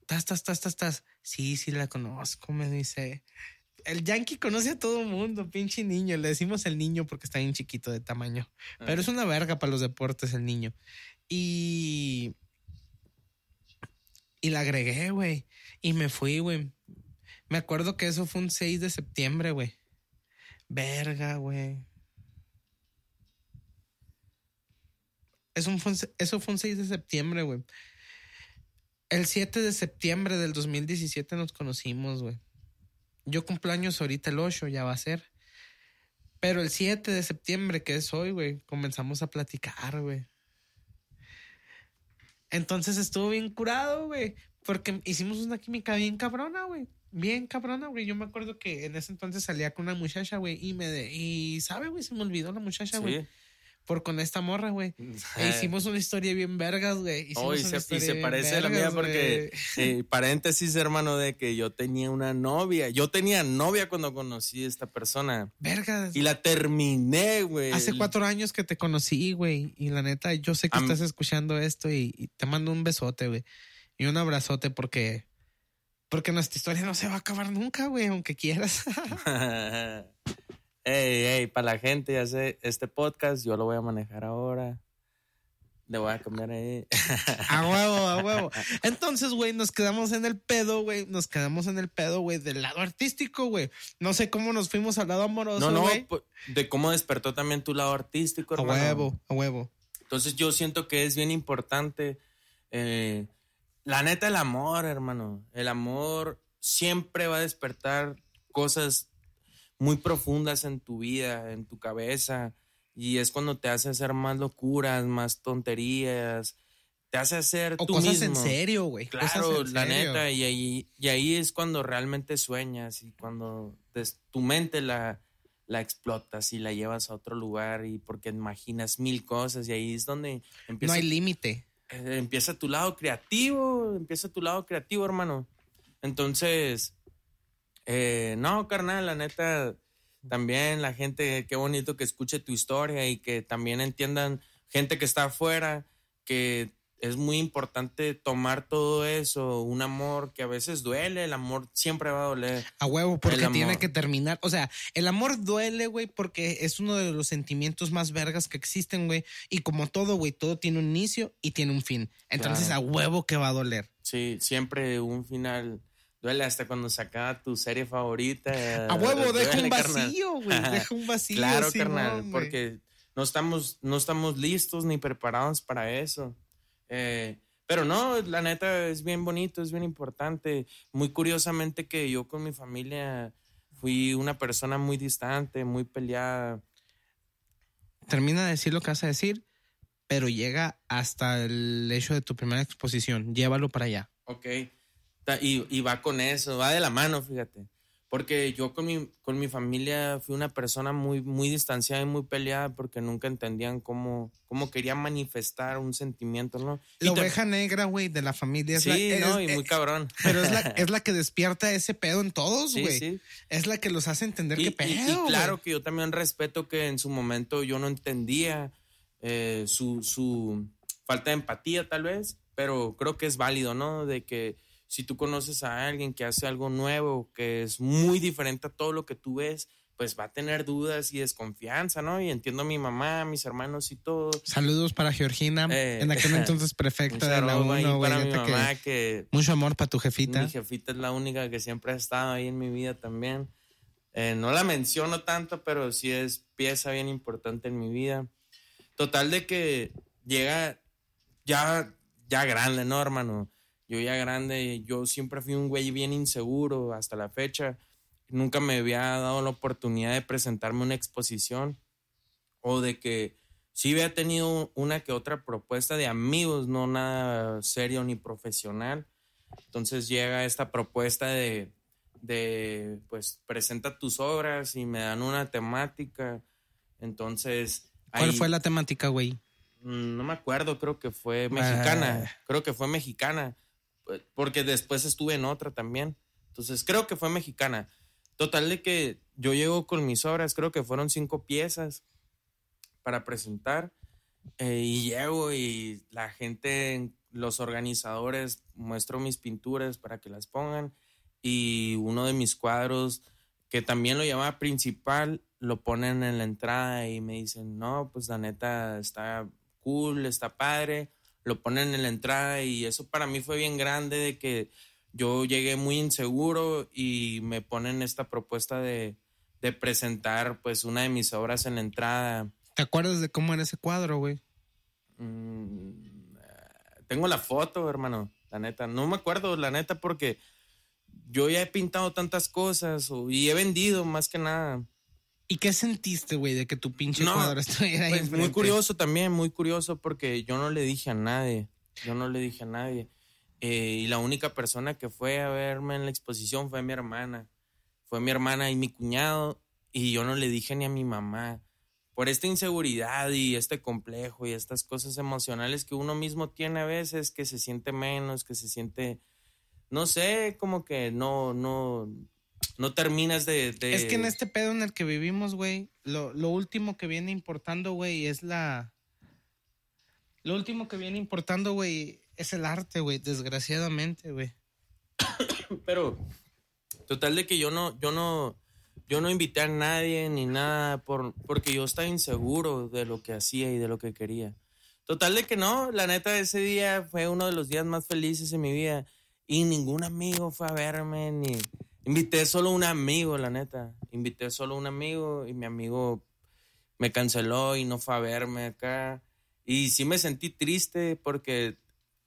estás, estás, estás, estás. Sí, sí, la conozco, me dice. El Yankee conoce a todo mundo, pinche niño. Le decimos el niño porque está bien chiquito de tamaño. Pero es una verga para los deportes el niño. Y. Y la agregué, güey. Y me fui, güey. Me acuerdo que eso fue un 6 de septiembre, güey. Verga, güey. Eso fue, eso fue un 6 de septiembre, güey. El 7 de septiembre del 2017 nos conocimos, güey. Yo cumplo años ahorita el 8, ya va a ser. Pero el 7 de septiembre, que es hoy, güey, comenzamos a platicar, güey. Entonces estuvo bien curado, güey. Porque hicimos una química bien cabrona, güey. Bien cabrona, güey. Yo me acuerdo que en ese entonces salía con una muchacha, güey. Y me de, y sabe, güey, se me olvidó la muchacha, güey. Sí. Por con esta morra, güey. E hicimos una historia bien vergas, güey. Hicimos Oh, y se, y se parece a la mía porque, eh, paréntesis, hermano, de que yo tenía una novia. Yo tenía novia cuando conocí a esta persona. Vergas. Y la terminé, güey. Hace cuatro años que te conocí, güey. Y la neta, yo sé que estás escuchando esto y, y te mando un besote, güey. Y un abrazote porque. Porque nuestra historia no se va a acabar nunca, güey, aunque quieras. ey, ey, para la gente, ya sé, este podcast yo lo voy a manejar ahora. Le voy a cambiar ahí. a huevo, a huevo. Entonces, güey, nos quedamos en el pedo, güey. Nos quedamos en el pedo, güey, del lado artístico, güey. No sé cómo nos fuimos al lado amoroso, no, no, güey. pu- de cómo despertó también tu lado artístico, A hermano. huevo, a huevo. Entonces yo siento que es bien importante. eh, la neta, el amor, hermano. El amor siempre va a despertar cosas muy profundas en tu vida, en tu cabeza. Y es cuando te hace hacer más locuras, más tonterías. Te hace hacer O tú cosas en serio, güey. Claro, en la serio. neta, y ahí, y ahí es cuando realmente sueñas y cuando tu mente la, la explotas y la llevas a otro lugar y porque imaginas mil cosas y ahí es donde No empieza, hay límite. Eh, empieza tu lado creativo, empieza tu lado creativo, hermano. Entonces, eh, no, carnal, la neta, también la gente, qué bonito que escuche tu historia y que también entiendan gente que está afuera, que es muy importante tomar todo eso, un amor que a veces duele, el amor siempre va a doler. A huevo, porque tiene que terminar. O sea, el amor duele, güey, porque es uno de los sentimientos más vergas que existen, güey. Y como todo, güey, todo tiene un inicio y tiene un fin. Entonces, Claro. a huevo que va a doler. Sí, siempre un final duele hasta cuando se acaba tu serie favorita. A huevo, deja un vacío, güey. Deja un vacío. Claro, carnal, porque no estamos, no estamos listos ni preparados para eso. Eh, pero no, la neta es bien bonito, es bien importante. Muy curiosamente que yo con mi familia fui una persona muy distante, muy peleada. Termina de decir lo que vas a decir, pero llega hasta el hecho de tu primera exposición. Llévalo para allá. Ok. Y va con eso, va de la mano, fíjate. Porque yo con mi, con mi familia fui una persona muy, muy distanciada y muy peleada porque nunca entendían cómo, cómo quería manifestar un sentimiento, ¿no? Y La te- oveja negra, güey, de la familia. Es Sí, la, es- no, y muy cabrón. Pero es la, es la que despierta ese pedo en todos, Sí, güey. sí. Es la que los hace entender Y, qué pedo. y- y claro que yo también respeto que en su momento yo no entendía eh, su, su falta de empatía tal vez, pero creo que es válido, ¿no? De que si tú conoces a alguien que hace algo nuevo, que es muy diferente a todo lo que tú ves, pues va a tener dudas y desconfianza, ¿no? Y entiendo a mi mamá, a mis hermanos y todo. Saludos para Georgina, Eh, en aquel entonces prefecta de la saludo ahí 1, güey. para mi que- mamá que Mucho amor para tu jefita. Mi jefita es la única que siempre ha estado ahí en mi vida también. Eh, no la menciono tanto, pero sí es pieza bien importante en mi vida. Total de que llega ya, ya grande, ¿no, hermano? Yo ya grande, yo siempre fui un güey bien inseguro hasta la fecha. Nunca me había dado la oportunidad de presentarme una exposición o de que sí había tenido una que otra propuesta de amigos, no nada serio ni profesional. Entonces llega esta propuesta de, de, pues, presenta tus obras y me dan una temática. Entonces... ¿Cuál ahí- fue la temática, güey? Mm, No me acuerdo, creo que fue mexicana. Ah. Creo que fue mexicana. Pues, Porque después estuve en otra también. Entonces creo que fue mexicana. Total de que yo llego con mis obras, creo que fueron cinco piezas para presentar. eh, y llego y la gente, los organizadores, muestro mis pinturas para que las pongan. Y uno de mis cuadros, que también lo llamaba principal, lo ponen en la entrada y me dicen, no, pues la neta está cool, está padre. Lo ponen en la entrada y eso para mí fue bien grande de que yo llegué muy inseguro y me ponen esta propuesta de, de presentar pues una de mis obras en la entrada. ¿Te acuerdas de cómo era ese cuadro, güey? Mm, tengo la foto, hermano, la neta. No me acuerdo, la neta, porque yo ya he pintado tantas cosas y he vendido más que nada. ¿Y qué sentiste, güey, de que tu pinche cuadro estuviera ahí? Pues muy curioso también, muy curioso porque yo no le dije a nadie. Yo no le dije a nadie. Eh, y la única persona que fue a verme en la exposición fue mi hermana. Fue mi hermana y mi cuñado. Y yo no le dije ni a mi mamá. Por esta inseguridad y este complejo y estas cosas emocionales que uno mismo tiene a veces, que se siente menos, que se siente, no sé, como que no, no, no terminas de, Es que en este pedo en el que vivimos, güey, lo, lo último que viene importando, güey, es la... Lo último que viene importando, güey, es el arte, güey, desgraciadamente, güey. Pero, total de que yo no, yo no, yo no invité a nadie ni nada por, porque yo estaba inseguro de lo que hacía y de lo que quería. Total de que no, la neta ese día fue uno de los días más felices en mi vida y ningún amigo fue a verme ni invité solo un amigo, la neta. Invité solo un amigo y mi amigo me canceló y no fue a verme acá. Y sí me sentí triste porque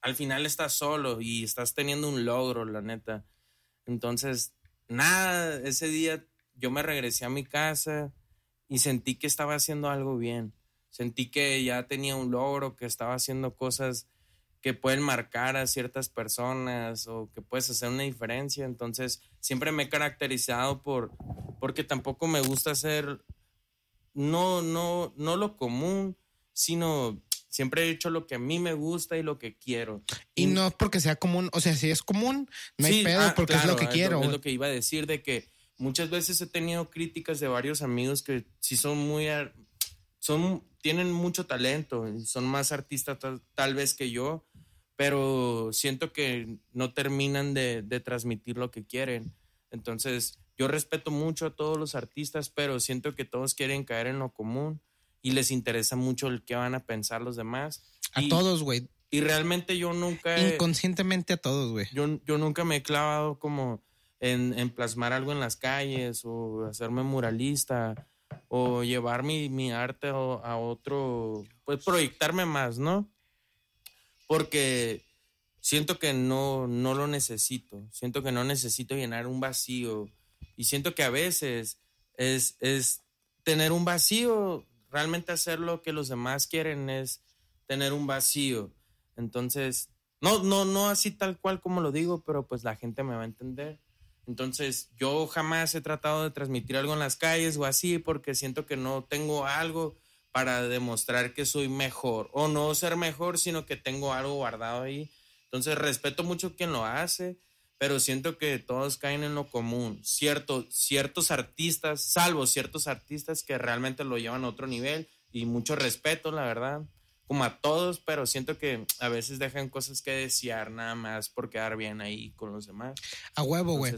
al final estás solo y estás teniendo un logro, la neta. Entonces, nada, ese día yo me regresé a mi casa y sentí que estaba haciendo algo bien. Sentí que ya tenía un logro, que estaba haciendo cosas que pueden marcar a ciertas personas o que puedes hacer una diferencia. Entonces, siempre me he caracterizado por porque tampoco me gusta hacer no no no lo común, sino siempre he hecho lo que a mí me gusta y lo que quiero. Y, no porque sea común, o sea, si es común, no hay pedo ah, porque es lo que quiero. Es lo que iba a decir de que muchas veces he tenido críticas de varios amigos que sí son muy son tienen mucho talento, son más artistas tal, vez que yo, pero siento que no terminan de, de transmitir lo que quieren. Entonces, yo respeto mucho a todos los artistas, pero siento que todos quieren caer en lo común y les interesa mucho el que van a pensar los demás. A todos, güey. Y realmente yo nunca... Inconscientemente a todos, güey. Yo, yo nunca me he clavado como en, plasmar algo en las calles o hacerme muralista o llevar mi, mi arte a, otro, pues proyectarme más, ¿no? Porque siento que no, no lo necesito, siento que no necesito llenar un vacío y siento que a veces es, es tener un vacío realmente hacer lo que los demás quieren es tener un vacío. Entonces, no, no, no así tal cual como lo digo, pero pues la gente me va a entender. Entonces, yo jamás he tratado de transmitir algo en las calles o así porque siento que no tengo algo para demostrar que soy mejor o no ser mejor, sino que tengo algo guardado ahí. Entonces, respeto mucho quien lo hace pero siento que todos caen en lo común. Cierto, ciertos artistas, salvo ciertos artistas que realmente lo llevan a otro nivel y mucho respeto, la verdad, como a todos, pero siento que a veces dejan cosas que desear nada más por quedar bien ahí con los demás. A huevo, güey.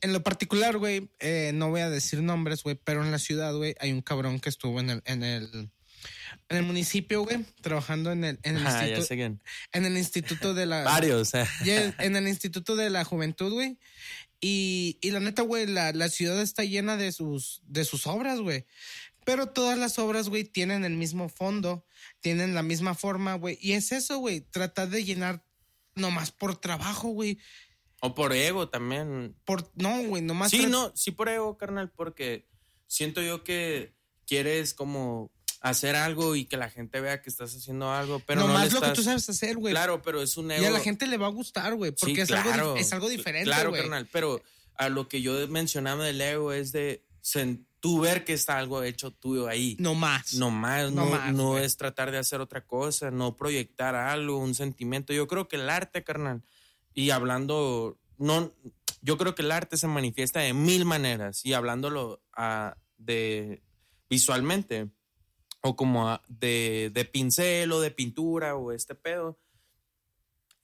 En lo particular, güey, eh, no voy a decir nombres, güey, pero en la ciudad, güey, hay un cabrón que estuvo en el, en el en el municipio, güey, trabajando en el, en el, ah, instituto, en el instituto de la... Varios, En el instituto de la juventud, güey. Y, y la neta, güey, la, la ciudad está llena de sus, de sus obras, güey. Pero todas las obras, güey, tienen el mismo fondo, tienen la misma forma, güey. Y es eso, güey, tratar de llenar nomás por trabajo, güey. O por ego también. Por, no, güey, nomás. Sí, no, sí por ego, carnal, porque siento yo que quieres como hacer algo y que la gente vea que estás haciendo algo, pero no, no más lo que tú sabes hacer, güey. Claro, pero es un ego. Y a la gente le va a gustar, güey, porque es, algo, es algo diferente, Claro, carnal, pero a lo que yo mencionaba del ego es de tú ver que está algo hecho tuyo ahí. No más. No más, no, no, es tratar de hacer otra cosa, no proyectar algo, un sentimiento. Yo creo que el arte, carnal, y hablando, no, yo creo que el arte se manifiesta de mil maneras y hablándolo a, de visualmente o como de, de, pincel o de pintura o este pedo,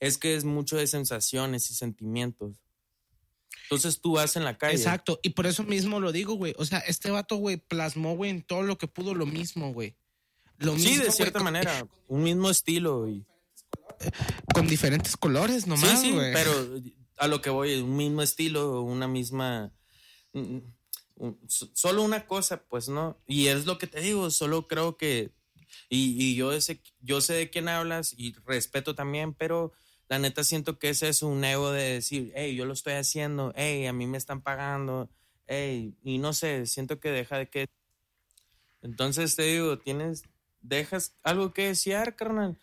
es que es mucho de sensaciones y sentimientos. Entonces tú vas en la calle. Exacto, y por eso mismo lo digo, güey. O sea, este vato, güey, plasmó, güey, en todo lo que pudo lo mismo, güey. Lo sí, de cierta manera, un mismo estilo y... Con diferentes colores nomás, Sí, sí, pero a lo que voy, un mismo estilo, una misma solo una cosa, pues no. Y es lo que te digo, solo creo que, y, yo, sé, yo sé de quién hablas y respeto también, pero La neta siento que ese es un ego de decir, hey, yo lo estoy haciendo, hey, a mí me están pagando, hey, y no sé, siento que deja de que... Entonces te digo, tienes, dejas algo que desear, carnal.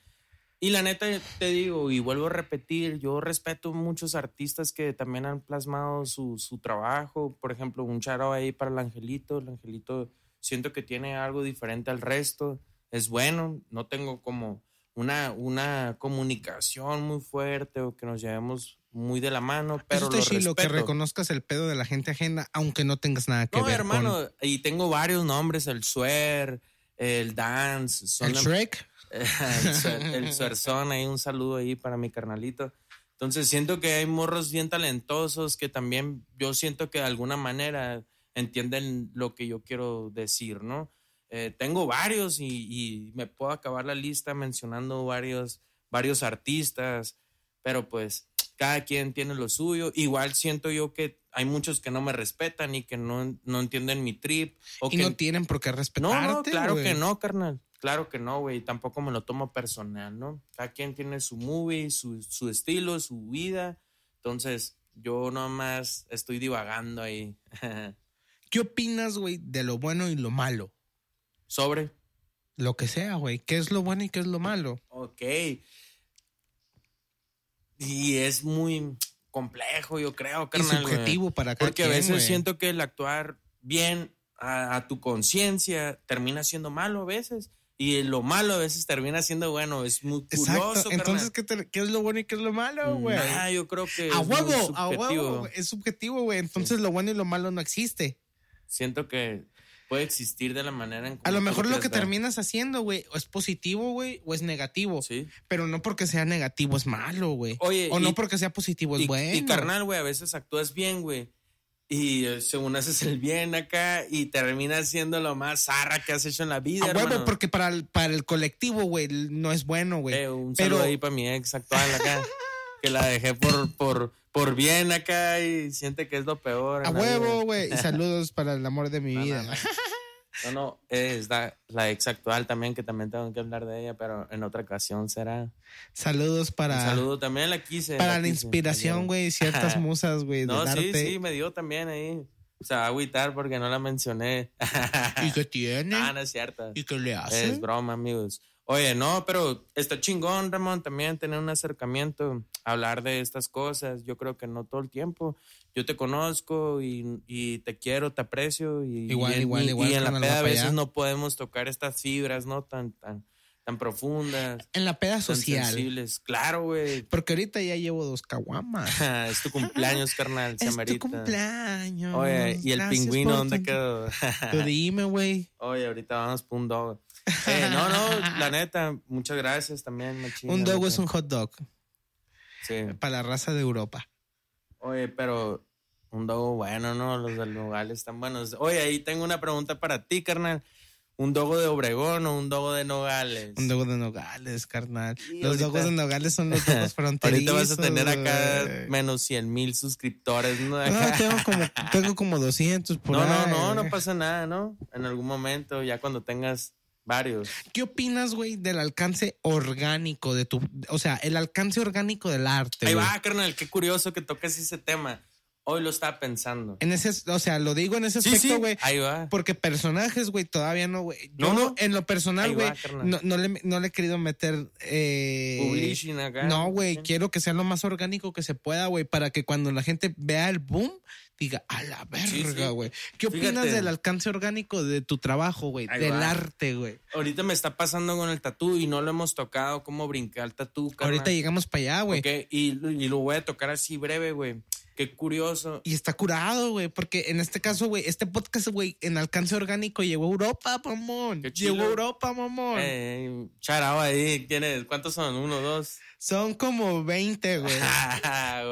Y la neta te digo, y vuelvo a repetir, yo respeto muchos artistas que también han plasmado su, su trabajo. Por ejemplo, un charo ahí para el Angelito. El Angelito siento que tiene algo diferente al resto. Es bueno, no tengo como una, una comunicación muy fuerte o que nos llevemos muy de la mano, pero Eso está lo chilo, que reconozcas el pedo de la gente ajena, aunque no tengas nada que No, ver hermano, y tengo varios nombres, el Suer, el Dance, son el Shrek. el, Suer- el Suerzón, ahí un saludo ahí para mi carnalito. Entonces siento que hay morros bien talentosos que también yo siento que de alguna manera entienden lo que yo quiero decir, ¿no? Eh, tengo varios y, y me puedo acabar la lista mencionando varios, varios artistas, pero pues cada quien tiene lo suyo. Igual siento yo que hay muchos que no me respetan y que no, no entienden mi trip. O Y que, no tienen por qué respetarte. no, no, claro que no, carnal. Claro que no, güey. Tampoco me lo tomo personal, ¿no? Cada quien tiene su movie, su, su estilo, su vida. Entonces, yo nomás estoy divagando ahí. ¿Qué opinas, güey, de lo bueno y lo malo? Sobre. Lo que sea, güey. ¿Qué es lo bueno y qué es lo malo? Ok. Y es muy complejo, yo creo, Y carnal. güey. subjetivo para cada Porque a veces siento que el actuar bien a, a tu conciencia termina siendo malo a veces. Y lo malo a veces termina siendo bueno. Es muy curioso. Exacto. Entonces, ¿qué, te- qué es lo bueno y qué es lo malo, güey? Nah, yo creo que. a huevo, a huevo. Es subjetivo, güey. Entonces, lo bueno y lo malo no existe. Siento que puede existir de la manera en A como lo mejor lo que terminas haciendo, güey, o es positivo, güey, o es negativo. Sí. Pero no porque sea negativo es malo, güey. Oye, O y- no porque sea positivo es bueno. y carnal, güey, a veces actúas bien, güey. Y eh, según haces el bien acá y terminas siendo lo más zarra que has hecho en la vida, A huevo, porque para el, para el colectivo, güey, no es bueno, güey. Eh, un Pero- saludo ahí para mi ex actual acá. que la dejé por, por, por bien acá y siente que es lo peor. A huevo, güey. Y saludos para el amor de mi No, vida. no. No, no, es la, la ex actual también, que también tengo que hablar de ella, pero en otra ocasión será. Saludos para, Un saludo también, la quise. para la quise, inspiración, güey. Ciertas musas, güey, No, del sí, arte. sí, me dio también ahí. O sea, agüitar porque no la mencioné. ¿Y qué tiene? ah, no es cierto. ¿Y qué le hace? Es broma, amigos. Oye, no, pero está chingón, Ramón, también tener un acercamiento, hablar de estas cosas. Yo creo que no todo el tiempo. Yo te conozco y, y te quiero, te aprecio. Y, Igual, y igual, y- igual, Y en la peda a veces allá. no podemos tocar estas fibras, ¿no? Tan, tan, tan profundas, En la peda social. sensibles. Claro, güey. Porque ahorita ya llevo dos caguamas. es tu cumpleaños, carnal. es tu cumpleaños. Oye, ¿y el Gracias pingüino dónde quedó? Tú dime, güey. Oye, ahorita vamos por un dog. Eh, no, no, la neta, muchas gracias también, machín, Un la dog neta. es un hot dog Sí. para la raza de Europa. Oye, pero un dogo bueno, ¿no? Los del Nogales están buenos. Oye, ahí tengo una pregunta para ti, carnal. ¿Un dogo de Obregón o un dogo de Nogales? Un dogo de nogales, carnal. Los ahorita- dogos de nogales son los dogos fronterizos. Ahorita vas a tener acá menos 100 mil suscriptores, ¿no? Tengo como, tengo como 200 por no, no, ahí, no, no pasa nada, ¿no? En algún momento, ya cuando tengas varios. ¿Qué opinas, güey, del alcance orgánico de tu... O sea, el alcance orgánico del arte, Ahí va, carnal, qué curioso que toques ese tema. Hoy lo estaba pensando. En ese... O sea, lo digo en ese Sí, aspecto, sí, güey. ahí va. Porque personajes, güey, todavía no, güey. No, no, en lo personal, güey, no, no le, no le he querido meter... Eh, acá. No, güey, quiero que sea lo más orgánico que se pueda, güey, para que cuando la gente vea el boom, diga, a la verga, sí. güey. ¿Qué opinas Fíjate. del alcance orgánico de tu trabajo, güey? Del va. arte, güey. Ahorita me está pasando con el tatú y no lo hemos tocado. ¿Cómo brincar el tatú, carnal? Ahorita llegamos para allá, güey. Y, y lo voy a tocar así breve, güey. Qué curioso. Y está curado, güey, porque en este caso, güey, este podcast, güey, en alcance orgánico llegó a Europa, mamón. Llegó a Europa, mamón. Eh, charao ahí. ¿Tienes? ¿Cuántos son? ¿Uno, dos? Son como 20, güey.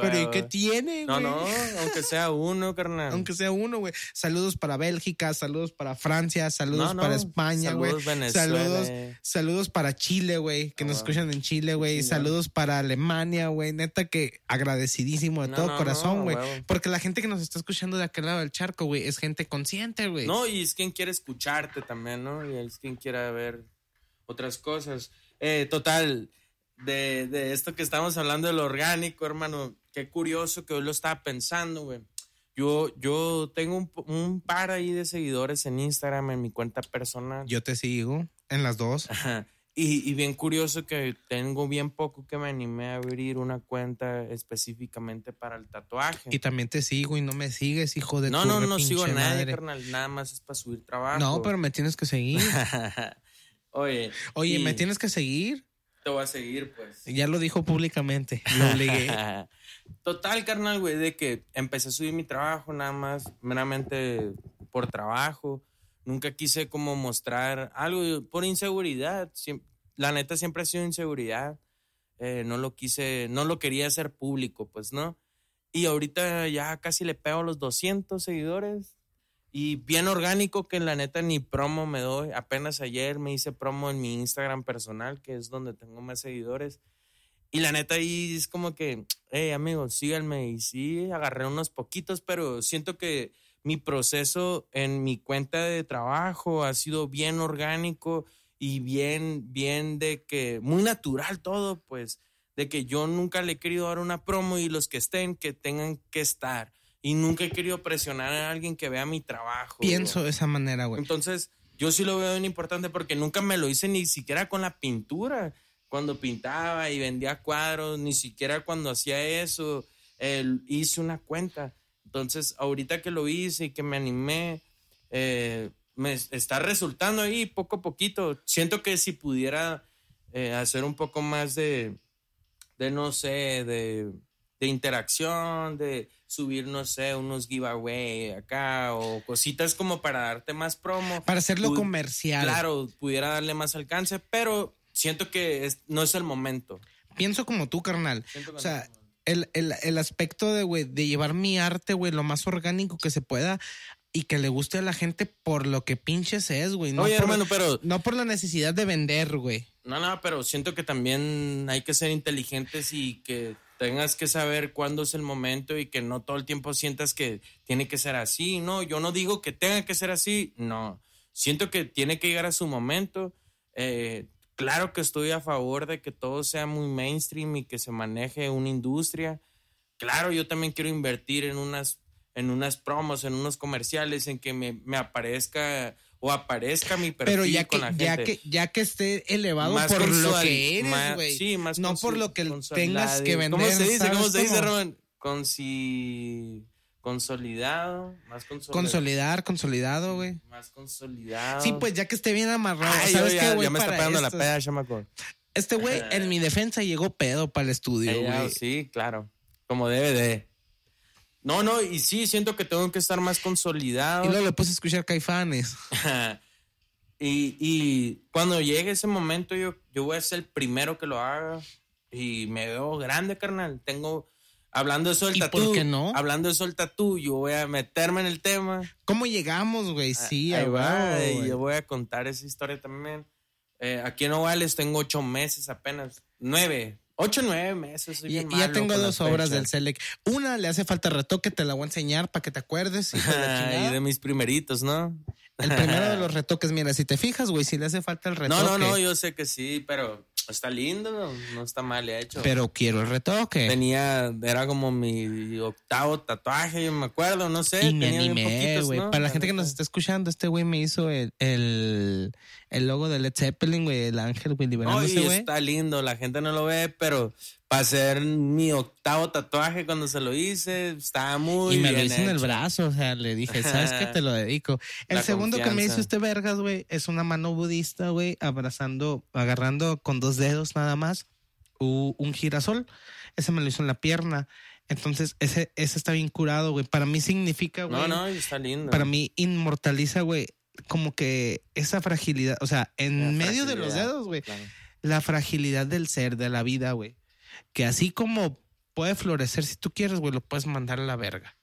Pero ¿y qué tiene, No, güey? no, aunque sea uno, carnal. Aunque sea uno, güey. Saludos para Bélgica, saludos para Francia, saludos No, no. para España, güey. Saludos, Venezuela. Saludos, saludos para Chile, güey, que Ah, nos escuchan en Chile, güey. Saludos para Alemania, güey. Neta que agradecidísimo de No, todo no, corazón, no, güey. huevo. Porque la gente que nos está escuchando de aquel lado del charco, güey, es gente consciente, güey. No, y es quien quiere escucharte también, ¿no? Y es quien quiera ver otras cosas. Eh, total, de, de esto que estamos hablando del orgánico, hermano. Qué curioso que hoy lo estaba pensando, güey. Yo, yo tengo un, un par ahí de seguidores en Instagram, en mi cuenta personal. Yo te sigo en las dos. Ajá. Y, y bien curioso que tengo bien poco que me animé a abrir una cuenta específicamente para el tatuaje. Y también te sigo y no me sigues, hijo de no, tu no, no sigo a pinche nadie, madre. carnal. Nada más es para subir trabajo. No, pero me tienes que seguir. Oye. Oye, y me tienes que seguir. Te voy a seguir, pues. Ya lo dijo públicamente. Lo obligué. Total, carnal, güey, de que empecé a subir mi trabajo nada más, meramente por trabajo. Nunca quise como mostrar algo por inseguridad. La neta siempre ha sido inseguridad. Eh, no lo quise, no lo quería hacer público, pues, ¿no? Y ahorita ya casi le pego a los 200 seguidores. Y bien orgánico que la neta ni promo me doy. Apenas ayer me hice promo en mi Instagram personal, que es donde tengo más seguidores. Y la neta ahí es como que, hey amigos, síganme. Y sí, agarré unos poquitos, pero siento que mi proceso en mi cuenta de trabajo ha sido bien orgánico y bien, bien de que, muy natural todo, pues, de que yo nunca le he querido dar una promo y los que estén, que tengan que estar. Y nunca he querido presionar a alguien que vea mi trabajo. Pienso de esa manera, güey. Entonces, yo sí lo veo bien importante porque nunca me lo hice ni siquiera con la pintura. Cuando pintaba y vendía cuadros, ni siquiera cuando hacía eso, hice una cuenta. Entonces, ahorita que lo hice y que me animé, eh, me está resultando ahí poco a poquito. Siento que si pudiera eh, hacer un poco más de, de no sé, de, de interacción, de subir, no sé, unos giveaway acá o cositas como para darte más promo. Para hacerlo comercial. Claro, pudiera darle más alcance, pero siento que es- no es el momento. Pienso como tú, carnal. Siento O sea, el, el, el aspecto de, güey, de llevar mi arte, güey, lo más orgánico que se pueda y que le guste a la gente por lo que pinches es, güey. No, Oye, por, hermano, pero no por la necesidad de vender, güey. No, no, pero siento que también hay que ser inteligentes y que tengas que saber cuándo es el momento y que no todo el tiempo sientas que tiene que ser así. No, yo no digo que tenga que ser así, no. Siento que tiene que llegar a su momento. Eh, claro que estoy a favor de que todo sea muy mainstream y que se maneje una industria. Claro, yo también quiero invertir en unas, en unas promos, en unos comerciales, en que me, me aparezca o aparezca mi perfil Pero ya que, con la gente ya que, ya que esté elevado más por lo que eres, güey. Sí, más No por lo que tengas que vender. ¿Cómo se dice? ¿Cómo ¿sabes se dice, cómo? Roman? Consolidado, más consolidado. Consolidar, consolidado, güey. Más consolidado. Sí, pues ya que esté bien amarrado. Ay, ¿Sabes yo qué, ya, güey? ya me está pegando la peda, chamaco. Este güey, en mi defensa, llegó pedo para el estudio, güey. sí, claro. Como debe de. No, no, y sí, siento que tengo que estar más consolidado. Y luego le puse a escuchar caifanes. y, y cuando llegue ese momento, yo, yo voy a ser el primero que lo haga. Y me veo grande, carnal. Tengo. Hablando de eso del ¿Y tatú. por qué no? Hablando de eso del tatú, yo voy a meterme en el tema. ¿Cómo llegamos, güey? Sí, Ahí va, y yo voy a contar esa historia también. Eh, aquí en Ovales tengo ocho meses apenas. Nueve. Ocho, nueve meses. Y, ya tengo dos obras del. Selec. Una le hace falta retoque, te la voy a enseñar para que te acuerdes. y de mis primeritos, ¿no? El primero de los retoques, mira, si te fijas, güey, si le hace falta el retoque. No, no, no, yo sé que sí, pero está lindo, no, no está mal hecho. Pero quiero el retoque. Tenía, era como mi octavo tatuaje, yo me acuerdo, no sé. y me tenía animé, güey. ¿no? Para la gente que nos está escuchando, este güey me hizo el, el, el logo de Led Zeppelin, güey, el ángel, güey, liberándose, güey. está lindo, la gente no lo ve, pero para ser mi octavo tatuaje cuando se lo hice, estaba muy Y me lo hice en el brazo, o sea, le dije, ¿sabes qué? Te lo dedico. El La segundo que me hizo este vergas, güey, es una mano budista, güey, abrazando, agarrando con dos dedos nada más un girasol. Ese me lo hizo en la pierna. Entonces, ese, ese está bien curado, güey. Para mí significa, güey. No, no, está lindo. Para mí inmortaliza, güey, como que esa fragilidad, o sea, en La medio de los dedos, güey, claro. la fragilidad del ser, de la vida, güey. Que así como puede florecer, si tú quieres, güey, lo puedes mandar a la verga.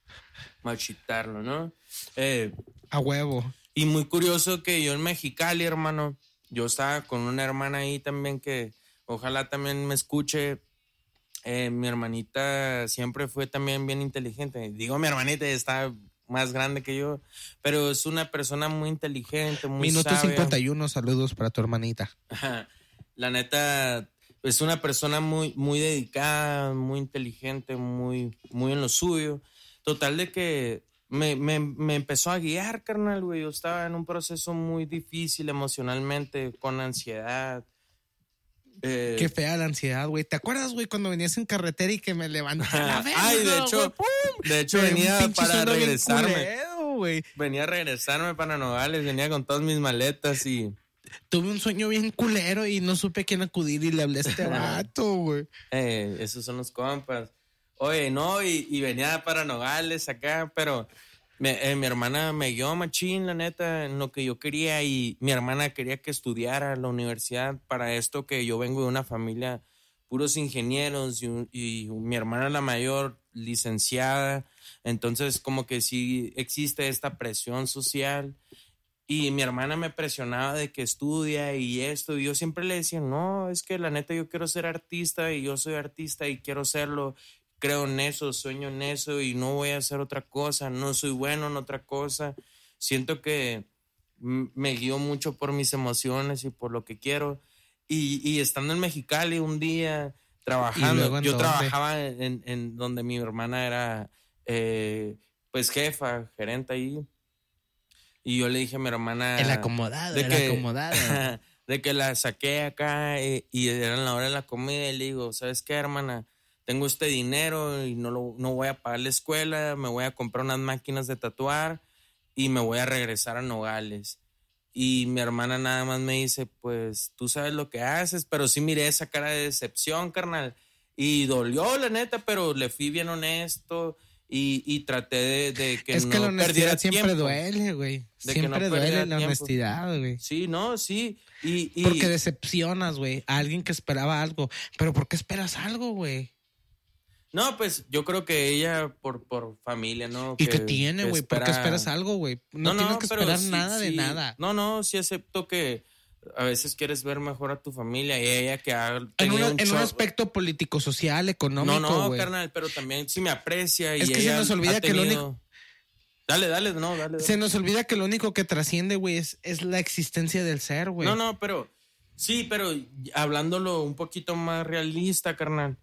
Machitarlo, ¿no? Eh, A huevo. Y muy curioso que yo en Mexicali, hermano, yo estaba con una hermana ahí también que ojalá también me escuche. Eh, mi hermanita siempre fue también bien inteligente. Digo mi hermanita, está más grande que yo, pero es una persona muy inteligente, muy Minuto sabia. 51, saludos para tu hermanita. La neta, es una persona muy, muy dedicada, muy inteligente, muy, muy en lo suyo. Total de que me, me, me empezó a guiar, carnal, güey. Yo estaba en un proceso muy difícil emocionalmente, con ansiedad. Eh, Qué fea la ansiedad, güey. ¿Te acuerdas, güey, cuando venías en carretera y que me levanté la Ay, de hecho, de hecho venía para regresarme. venía a regresarme para Nogales, venía con todas mis maletas y tuve un sueño bien culero y no supe a quién acudir y le hablé a este vato, güey. Eh, esos son los compas. Oye, no, y, venía para Nogales acá, pero eh, mi hermana me guió machín, la neta, en lo que yo quería y mi hermana quería que estudiara la universidad para esto que yo vengo de una familia puros ingenieros y, mi hermana la mayor licenciada, entonces como que sí existe esta presión social y mi hermana me presionaba de que estudia y esto. Y yo siempre le decía, no, es que la neta yo quiero ser artista y yo soy artista y quiero serlo. Creo en eso, sueño en eso y no voy a hacer otra cosa. No soy bueno en otra cosa. Siento que me guío mucho por mis emociones y por lo que quiero. Y, y estando en Mexicali un día trabajando, yo trabajaba en, en, donde mi hermana era eh, pues jefa, gerente ahí y yo le dije a mi hermana. El acomodado, de el que, acomodado. de que la saqué acá y, y, era la hora de la comida y le digo, ¿sabes qué, hermana? Tengo este dinero y no, lo, no voy a pagar la escuela, me voy a comprar unas máquinas de tatuar y me voy a regresar a Nogales. Y mi hermana nada más me dice, pues tú sabes lo que haces, pero sí miré esa cara de decepción, carnal. Y dolió, la neta, pero le fui bien honesto y, y traté de, de que es que la honestidad siempre duele, güey. Siempre duele la honestidad, güey. Sí, no, sí. Y, y... Porque decepcionas, güey, a alguien que esperaba algo. Pero ¿por qué esperas algo, güey? No, pues yo creo que ella por, por familia, ¿no? ¿Y qué tiene, güey? ¿Por qué esperas algo, güey? No, no, tienes que esperar nada de nada. No, no, sí acepto que a veces quieres ver mejor a tu familia y ella que ha en, un, aspecto político, social, económico. No, no, carnal, pero también sí me aprecia y es que se nos olvida que lo único. Dale, dale, no, dale, Se nos olvida que lo único que trasciende, güey, es, es la existencia del ser, güey. No, no, pero sí, pero hablándolo un poquito más realista, carnal.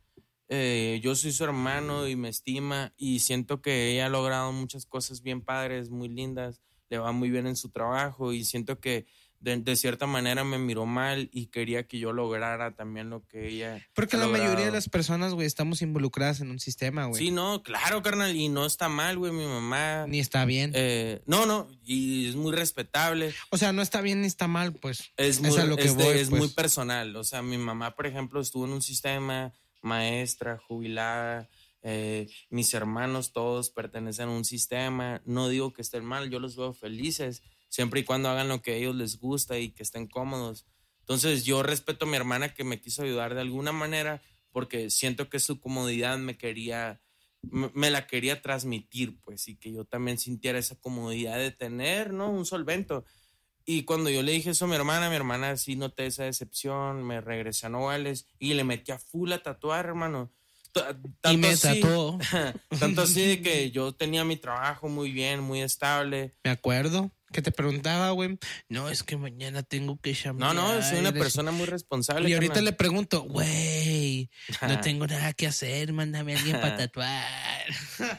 Eh, yo soy su hermano y me estima y siento que ella ha logrado muchas cosas bien padres, muy lindas, le va muy bien en su trabajo y siento que de, cierta manera me miró mal y quería que yo lograra también lo que ella. Porque la mayoría de las personas, güey, estamos involucradas en un sistema, güey. Sí, no, claro, carnal, y no está mal, güey, mi mamá. Ni está bien. Eh, no, no, y es muy respetable. O sea, no está bien ni está mal, pues. Es, muy, lo que es muy pues. personal. O sea, mi mamá, por ejemplo, estuvo en un sistema maestra, jubilada. Eh, mis hermanos todos pertenecen a un sistema. No digo que estén mal, yo los veo felices siempre y cuando hagan lo que a ellos les gusta y que estén cómodos. Entonces yo respeto a mi hermana que me quiso ayudar de alguna manera porque siento que su comodidad me quería, me la quería transmitir, pues, y que yo también sintiera esa comodidad de tener, ¿no? Un solvento. Y cuando yo le dije eso a mi hermana, mi hermana sí noté esa decepción, me regresé a Nogales y le metí a full a tatuar, hermano. Tanto y me así, tanto así de que yo tenía mi trabajo muy bien, muy estable. Me acuerdo que te preguntaba, güey, no, es que mañana tengo que llamar. No, no, soy una persona muy responsable. Y ahorita le pregunto, güey, no tengo nada que hacer, mándame a alguien para tatuar.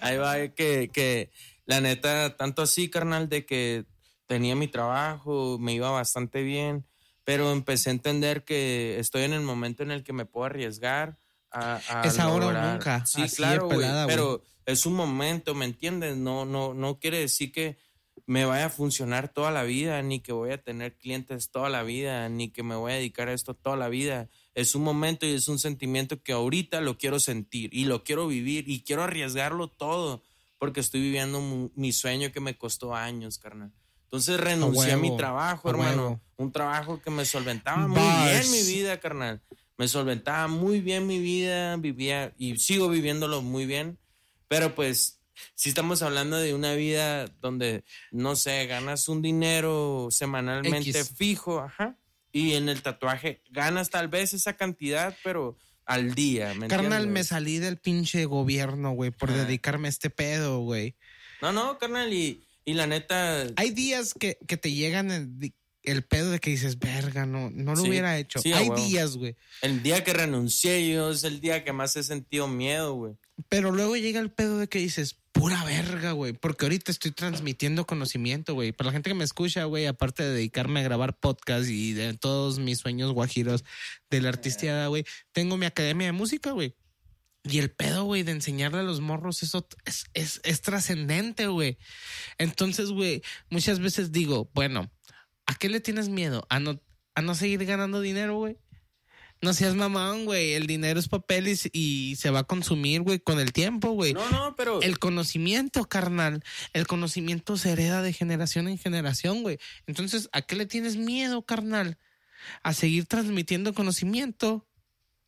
Ahí va, que, que la neta, tanto así, carnal, de que tenía mi trabajo, me iba bastante bien, pero empecé a entender que estoy en el momento en el que me puedo arriesgar. A, es ahora o nunca. Sí, claro, pero es un momento, ¿me entiendes? No, no, no quiere decir que me vaya a funcionar toda la vida, ni que voy a tener clientes toda la vida, ni que me voy a dedicar a esto toda la vida. Es un momento y es un sentimiento que ahorita lo quiero sentir y lo quiero vivir y quiero arriesgarlo todo porque estoy viviendo mi sueño que me costó años, carnal. Entonces renuncié a, mi trabajo, hermano. Un trabajo que me solventaba muy bien mi vida, carnal. Me solventaba muy bien mi vida, vivía y sigo viviéndolo muy bien. Pero pues si estamos hablando de una vida donde, no sé, ganas un dinero semanalmente fijo, ajá, y en el tatuaje ganas tal vez esa cantidad, pero al día. ¿me carnal, me salí del pinche gobierno, güey, por dedicarme a este pedo, güey. No, no, carnal, y, y la neta. Hay días que, que te llegan el pedo de que dices, verga, no, no lo hubiera hecho. Hay días, güey. El día que renuncié yo es el día que más he sentido miedo, güey. Pero luego llega el pedo de que dices, pura verga, güey. Porque ahorita estoy transmitiendo conocimiento, güey. Para la gente que me escucha, güey, aparte de dedicarme a grabar podcast y de todos mis sueños guajiros de la artistiada, güey, tengo mi academia de música, güey. Y el pedo, güey, de enseñarle a los morros, eso es, es, es trascendente, güey. Entonces, güey, muchas veces digo, bueno, ¿a qué le tienes miedo? ¿A no, a no seguir ganando dinero, güey? No seas mamón, güey. El dinero es papel y, se va a consumir, güey, con el tiempo, güey. No, no, pero. El conocimiento, carnal. El conocimiento se hereda de generación en generación, güey. Entonces, ¿a qué le tienes miedo, carnal? A seguir transmitiendo conocimiento.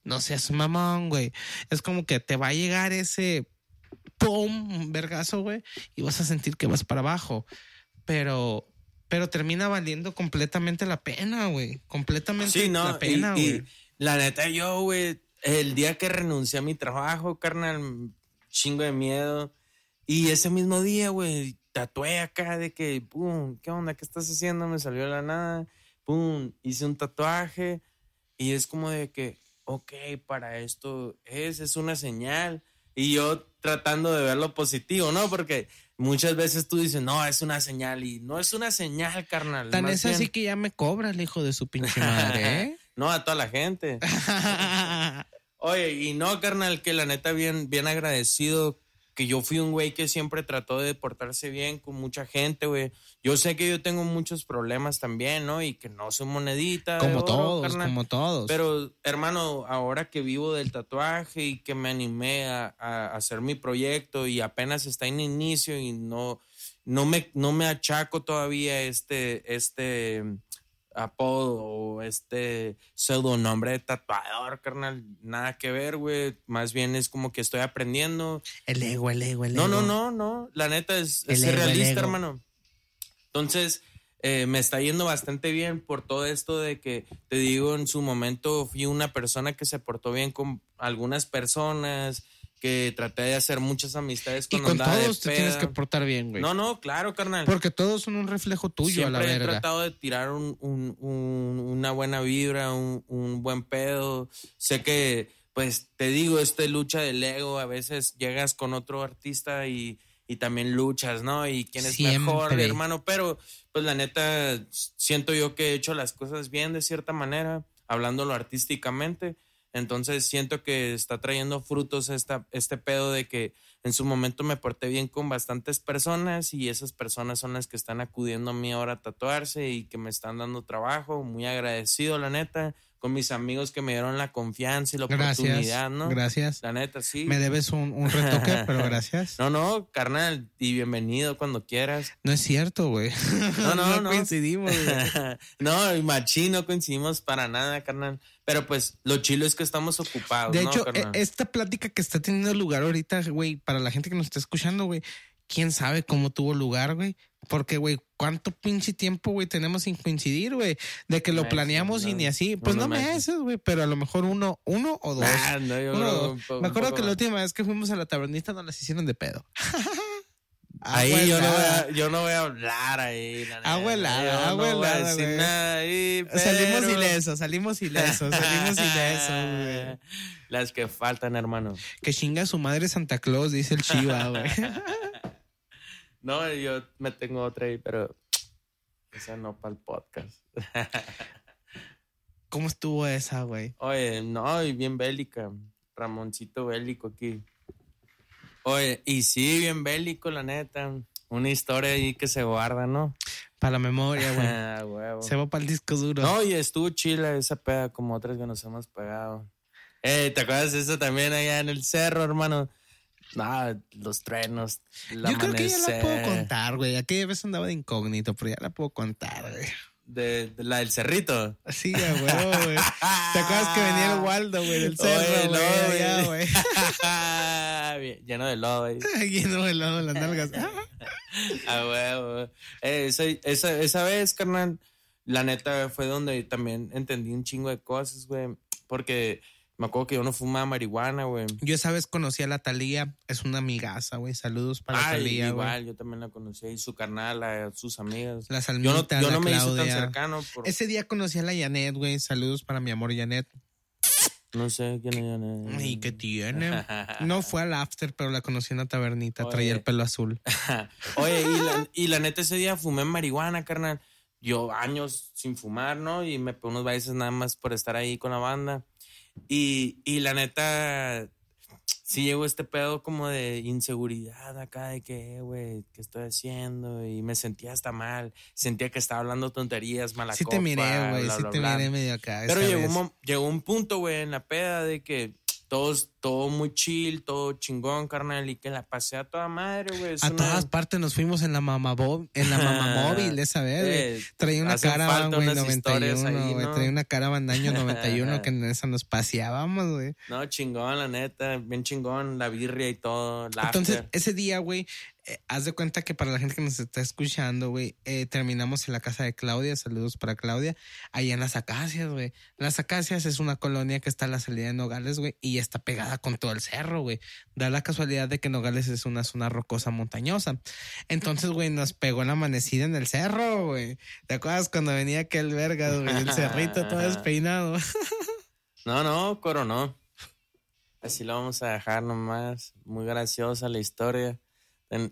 No seas mamón, güey. Es como que te va a llegar ese pum, vergazo, güey, y vas a sentir que vas para abajo. Pero pero termina valiendo completamente la pena, güey. Completamente la pena, güey. La neta, yo, güey, el día que renuncié a mi trabajo, carnal, chingo de miedo. Y ese mismo día, güey, tatué acá de que, pum, ¿qué onda? ¿Qué estás haciendo? Me salió de la nada. Pum, hice un tatuaje. Y es como de que, ok, para esto es, es una señal. Y yo tratando de ver lo positivo, ¿no? Porque muchas veces tú dices, no, es una señal. Y no es una señal, carnal. Tan es así que ya me cobra el hijo de su pinche madre, ¿eh? No, a toda la gente. Oye, y no, carnal, que la neta bien, bien agradecido que yo fui un güey que siempre trató de portarse bien con mucha gente, güey. Yo sé que yo tengo muchos problemas también, ¿no? Y que no soy monedita. Como todos, como todos. Pero, hermano, ahora que vivo del tatuaje y que me animé a, a, hacer mi proyecto y apenas está en inicio y no, no, me, no me achaco todavía este, este apodo o este pseudonombre de tatuador, carnal. Nada que ver, güey. Más bien es como que estoy aprendiendo. El ego, el ego, el ego. No, no, no, no. La neta es, ser realista, hermano. Entonces, eh, me está yendo bastante bien por todo esto de que, te digo, en su momento fui una persona que se portó bien con algunas personas que traté de hacer muchas amistades con Y con todos te tienes que portar bien, güey. No, no, claro, carnal. Porque todos son un reflejo tuyo a la verga. he tratado de tirar un, un, una buena vibra, un, un, buen pedo. Sé que, pues, te digo, este lucha del ego, a veces llegas con otro artista y, y también luchas, ¿no? Y quién es mejor, hermano. Pero, pues, la neta, siento yo que he hecho las cosas bien de cierta manera, hablándolo artísticamente entonces siento que está trayendo frutos esta, este pedo de que en su momento me porté bien con bastantes personas y esas personas son las que están acudiendo a mí ahora a tatuarse y que me están dando trabajo. Muy agradecido, la neta con mis amigos que me dieron la confianza y la oportunidad, ¿no? Gracias. La neta, sí. Me debes un, un retoque, pero gracias. No, no, carnal, y bienvenido cuando quieras. No es cierto, güey. No, no, no. coincidimos, no, y machín, no coincidimos para nada, carnal. Pero pues lo chilo es que estamos ocupados. De hecho, e, esta plática que está teniendo lugar ahorita, güey, para la gente que nos está escuchando, güey, quién sabe cómo tuvo lugar, güey. Porque, güey, ¿cuánto pinche tiempo, güey, tenemos sin coincidir, güey? De que lo planeamos y ni así. Pues no, me haces, güey, pero a lo mejor uno, uno o dos. Ah, no, yo me acuerdo que la última vez que fuimos a la tabernita nos las hicieron de pedo. ahí yo no, voy a, yo no voy a hablar ahí. La agua helada, güey. Salimos ilesos, salimos ilesos, salimos ilesos, güey. Las que faltan, hermano. Que chinga su madre Santa Claus, dice el Chiva, güey. No, yo me tengo otra ahí, pero esa no para el podcast. ¿Cómo estuvo esa, güey? Oye, no, y bien bélica. Ramoncito bélico aquí. Oye, y sí, bien bélico, la neta. Una historia ahí que se guarda, ¿no? Para la memoria, güey. Ah, se va para el disco duro. No, y estuvo chila esa peda, como otras que nos hemos pegado. Eh, ¿te acuerdas de eso también allá en el cerro, hermano? Ah, los trenos. Yo creo que ya la puedo contar, güey. Aquella vez andaba de incógnito, pero ya la puedo contar, güey. De, la del cerrito. Sí, güey, güey. ¿Te acuerdas que venía el Waldo, güey, del cerro, güey? güey. Lleno de lodo, güey. Lleno de lodo las nalgas. ah, güey, eh, esa, esa, esa vez, carnal, la neta fue donde también entendí un chingo de cosas, güey. Porque Me acuerdo que yo no fumaba marihuana, güey. Yo esa vez conocí a la Talía, es una amigaza, güey. Saludos para la Ay, Talía, güey. igual, yo también la conocí. Y su carnal, a sus amigas. La Yo no, yo la no me hice tan cercano. por- Ese día conocí a la Janet, güey. Saludos para mi amor Janet. No sé quién es. Janet. ¿Y qué tiene? No fue al after, pero la conocí en la tabernita. Oye. Traía el pelo azul. Oye, y la, y la neta ese día fumé marihuana, carnal. Yo años sin fumar, ¿no? Y me pegué unos bailes nada más por estar ahí con la banda. Y, y la neta, sí llegó este pedo como de inseguridad acá, de que, güey, ¿qué estoy haciendo? Y me sentía hasta mal. Sentía que estaba hablando tonterías, mala Sí te miré, güey. Sí bla, te bla. miré medio acá. Pero llegó un, llegó un punto, güey, en la peda de que todos, todo muy chill, todo chingón, carnal, y que la pasé a toda madre, güey. A una- todas partes nos fuimos en la mamá en la mamá móvil esa vez, güey. Eh, Traía una falta güey, unas historias 91, ahí, güey. ¿no? Traía una caravan de año 91 que en esa nos paseábamos, güey. No, chingón, la neta, bien chingón, la birria y todo, Entonces, after. ese día, güey, eh, haz de cuenta que para la gente que nos está escuchando, güey, eh, terminamos en la casa de Claudia. Saludos para Claudia. Allá en las Acacias, güey. Las Acacias es una colonia que está a la salida de Nogales, güey, y está pegada con todo el cerro, güey. Da la casualidad de que Nogales es una zona rocosa montañosa. Entonces, güey, nos pegó la amanecida en el cerro, güey. ¿Te acuerdas cuando venía aquel verga, güey? El cerrito todo despeinado. No, no, coronó. Así lo vamos a dejar nomás. Muy graciosa la historia.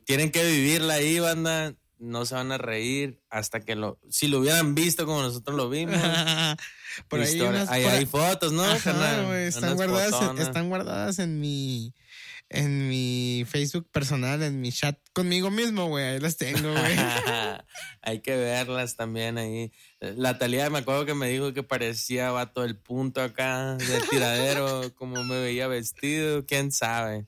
Tienen que vivirla ahí, banda. No se van a reír hasta que lo... Si lo hubieran visto como nosotros lo vimos. por ahí, unas, por- hay fotos, ¿no? Ajá, güey, están guardadas, en, están guardadas en mi en mi Facebook personal, en mi chat conmigo mismo, güey. Ahí las tengo, güey. Hay que verlas también ahí. La Talía me acuerdo que me dijo que parecía vato del punto acá, del tiradero, como me veía vestido, quién sabe.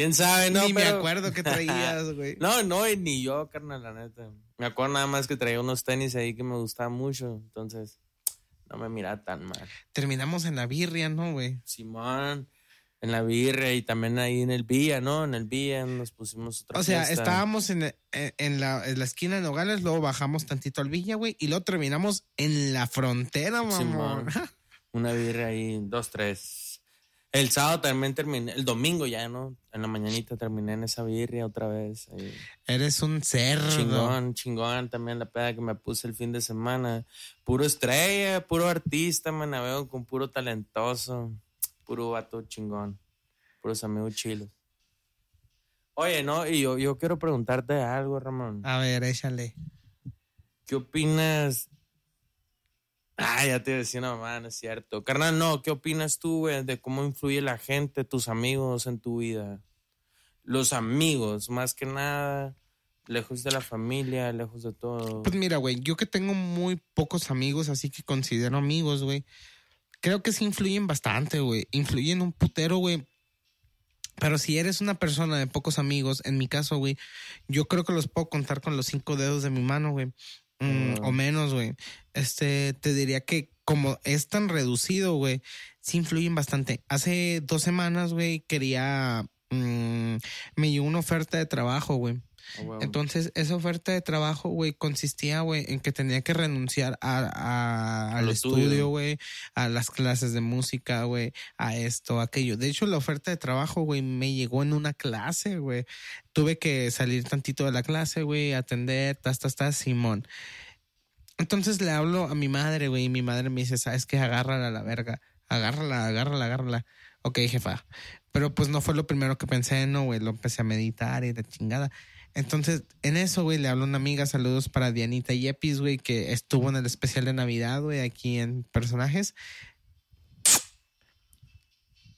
¿Quién sabe? No, Ni me acuerdo qué traías, güey. No, no, ni yo, carnal, la neta. Me acuerdo nada más que traía unos tenis ahí que me gustaban mucho, entonces no me mira tan mal. Terminamos en la birria, ¿no, güey? Simón, en la birria y también ahí en el Villa, ¿no? En el Villa nos pusimos otra O sea, fiesta. estábamos en, en, en la, en la esquina de Nogales, luego bajamos tantito al Villa, güey, y luego terminamos en la frontera, mamón. Simón. Una birria ahí, dos, tres. El sábado también terminé, el domingo ya, ¿no? En la mañanita terminé en esa birria otra vez. Eres un cerdo. Chingón, chingón también la peda que me puse el fin de semana. Puro estrella, puro artista, me navego con puro talentoso. Puro vato chingón. Puros amigos chilos. Oye, no, y yo, yo quiero preguntarte algo, Ramón. A ver, échale. ¿Qué opinas? Ah, ya te decía una mamá, no es cierto. Carnal, no, ¿qué opinas tú, güey, de cómo influye la gente, tus amigos en tu vida? Los amigos, más que nada, lejos de la familia, lejos de todo. Pues mira, güey, yo que tengo muy pocos amigos, así que considero amigos, güey. Creo que sí influyen bastante, güey. Influyen un putero, güey. Pero si eres una persona de pocos amigos, en mi caso, güey, yo creo que los puedo contar con los cinco dedos de mi mano, güey. Mm, Ah. O menos, güey. Este, te diría que como es tan reducido, güey, sí influyen bastante. Hace dos semanas, güey, quería... mm, me llegó una oferta de trabajo, güey. Huevo. Entonces, esa oferta de trabajo, güey, consistía, güey, en que tenía que renunciar a, a- al estudio, güey, a las clases de música, güey, a esto, aquello. De hecho, la oferta de trabajo, güey, me llegó en una clase, güey. Tuve que salir tantito de la clase, güey, atender, tas, tas, tas, Simón. Entonces le hablo a mi madre, güey, y mi madre me dice, ¿sabes qué? Agárrala a la verga. Agárrala, agárrala, agárrala. Ok, jefa. Pero pues no fue lo primero que pensé, no, güey. Lo empecé a meditar y de chingada. Entonces, en eso, güey, le hablo a una amiga. Saludos para Dianita Yepis, güey, que estuvo en el especial de Navidad, güey, aquí en personajes.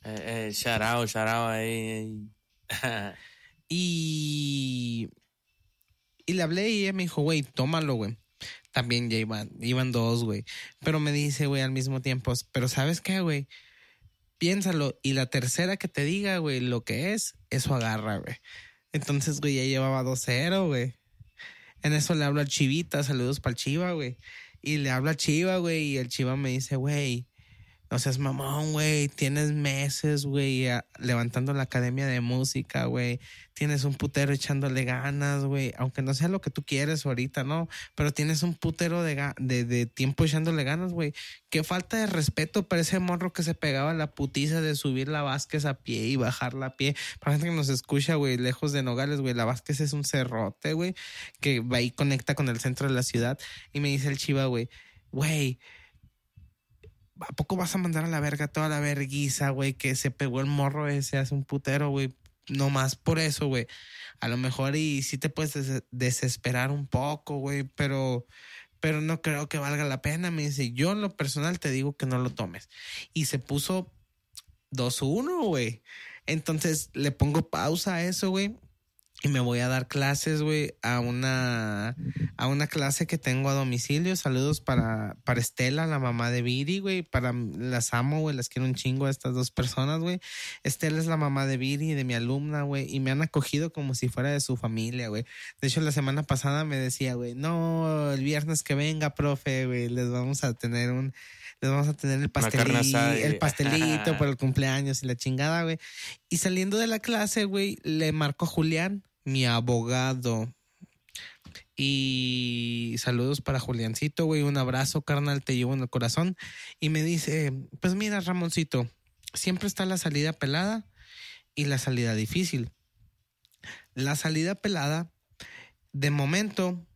Eh, eh, shout out, shout out ahí. ahí. Y. Y le hablé y ella me dijo, güey, tómalo, güey. También ya iban, iban dos, güey. Pero me dice, güey, al mismo tiempo, pero ¿sabes qué, güey? Piénsalo. Y la tercera que te diga, güey, lo que es, eso agarra, güey. Entonces, güey, ya llevaba 2-0, güey. En eso le hablo al Chivita, saludos para el Chiva, güey. Y le habla a Chiva, güey, y el Chiva me dice, güey, no seas mamón, güey, tienes meses, güey, levantando la academia de música, güey, tienes un putero echándole ganas, güey, aunque no sea lo que tú quieres ahorita, ¿no? Pero tienes un putero de, de, de tiempo echándole ganas, güey. Qué falta de respeto para ese morro que se pegaba la putiza de subir la Vázquez a pie y bajarla a pie. Para gente que nos escucha, güey, lejos de Nogales, güey, la Vázquez es un cerrote, güey, que va y conecta con el centro de la ciudad. Y me dice el chiva, güey, güey, ¿a poco vas a mandar a la verga toda la verguiza, güey, que se pegó el morro ese hace un putero, güey? No más por eso, güey. A lo mejor y sí te puedes desesperar un poco, güey, pero, pero no creo que valga la pena. Me dice, yo en lo personal te digo que no lo tomes. Y se puso 2-1, güey. Entonces le pongo pausa a eso, güey y me voy a dar clases, güey, a una, a una clase que tengo a domicilio. Saludos para, para Estela, la mamá de Viri, güey. Para, las amo, güey, las quiero un chingo a estas dos personas, güey. Estela es la mamá de Viri, de mi alumna, güey, y me han acogido como si fuera de su familia, güey. De hecho, la semana pasada me decía, güey, no, el viernes que venga, profe, güey, les vamos a tener un, les vamos a tener el pastelito, el pastelito por el cumpleaños y la chingada, güey. Y saliendo de la clase, güey, le marco a Julián mi abogado. Y saludos para Juliancito, güey. Un abrazo, carnal, te llevo en el corazón. Y me dice, pues mira, Ramoncito, siempre está la salida pelada y la salida difícil. La salida pelada, de momento,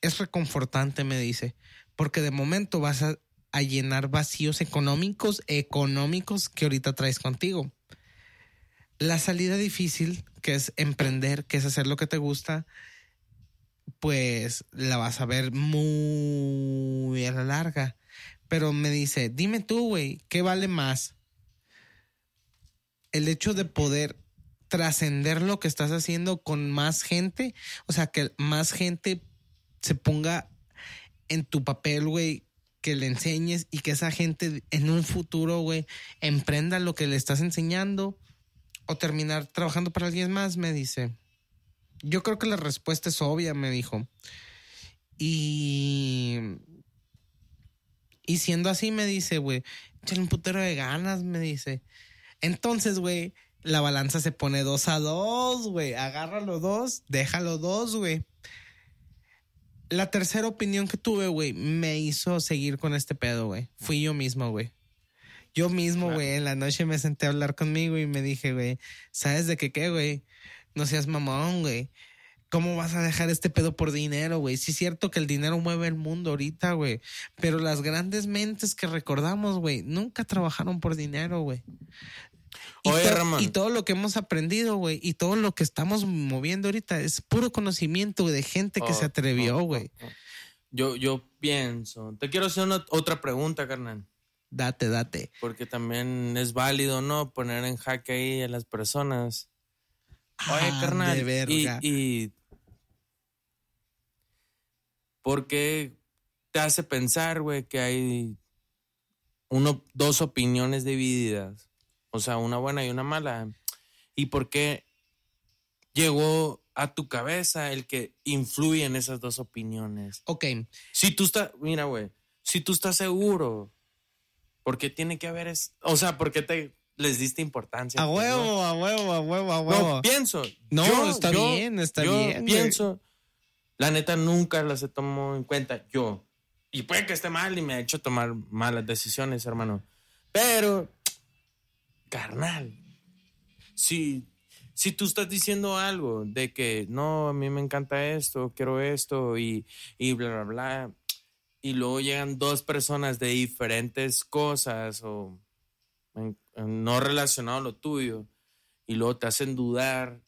es reconfortante, me dice, porque de momento vas a, llenar vacíos económicos, económicos que ahorita traes contigo. La salida difícil, que es emprender, que es hacer lo que te gusta, pues la vas a ver muy a la larga. Pero me dice, dime tú, güey, ¿qué vale más? El hecho de poder trascender lo que estás haciendo con más gente, o sea, que más gente se ponga en tu papel, güey, que le enseñes y que esa gente en un futuro, güey, emprenda lo que le estás enseñando o terminar trabajando para alguien más, me dice. Yo creo que la respuesta es obvia, me dijo. Y. Y siendo así, me dice, güey, échale un putero de ganas, me dice. Entonces, güey, la balanza se pone dos a dos, güey. Agárralo dos, déjalo dos, güey. La tercera opinión que tuve, güey, me hizo seguir con este pedo, güey. Fui yo mismo, güey. Yo mismo, güey, en la noche me senté a hablar conmigo y me dije, güey, ¿sabes de qué qué, güey? No seas mamón, güey. ¿Cómo vas a dejar este pedo por dinero, güey? Sí es cierto que el dinero mueve el mundo ahorita, güey. Pero las grandes mentes que recordamos, güey, nunca trabajaron por dinero, güey. Y, Oye, y todo lo que hemos aprendido, güey, y todo lo que estamos moviendo ahorita es puro conocimiento de gente que se oh, atrevió, oh, güey. Oh, yo, yo pienso. Te quiero hacer una, otra pregunta, carnal. Date, date. Porque también es válido, ¿no? Poner en jaque ahí a las personas. Oye, ah, carnal. Y, y ¿Por qué te hace pensar, güey, que hay uno, dos opiniones divididas? O sea, una buena y una mala. ¿Y por qué llegó a tu cabeza el que influye en esas dos opiniones? Ok. Si tú estás, mira, güey, si tú estás seguro porque tiene que haber es, o sea, porque te les diste importancia. A huevo, a huevo, a huevo, a huevo. No, pienso. No, está bien, está yo bien. Pienso. La neta nunca las he tomado en cuenta yo. Y puede que esté mal y me ha hecho tomar malas decisiones, hermano. Pero, carnal, si, si tú estás diciendo algo de que no, a mí me encanta esto, quiero esto y, y bla, bla, bla, y luego llegan dos personas de diferentes cosas o no relacionado a lo tuyo y luego te hacen dudar,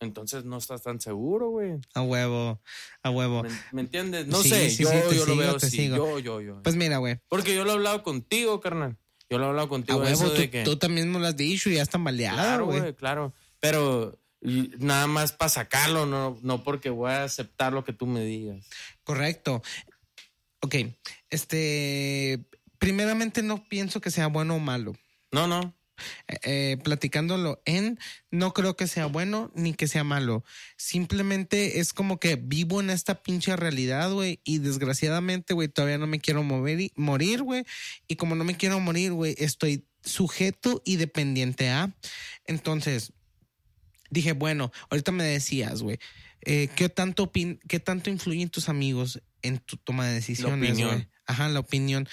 entonces no estás tan seguro, güey. A huevo, a huevo. ¿Me, entiendes? No sé, yo, yo lo veo así. Yo, yo, yo. Pues mira, güey. Porque yo lo he hablado contigo, carnal. Yo lo he hablado contigo. A huevo, tú, de que... tú, también me lo has dicho y ya están baleado, claro, güey. Claro, Pero nada más para sacarlo, no, no porque voy a aceptar lo que tú me digas. Correcto. Ok, este, primeramente no pienso que sea bueno o malo. No, no. eh, eh, platicándolo en, no creo que sea bueno ni que sea malo. Simplemente es como que vivo en esta pinche realidad, güey, y desgraciadamente, güey, todavía no me quiero mover y, morir, güey, y como no me quiero morir, güey, estoy sujeto y dependiente a. Entonces, dije, bueno, ahorita me decías, güey, eh, ¿qué, tanto ¿qué tanto influyen tus amigos en tu toma de decisiones, güey? Ajá, la opinión.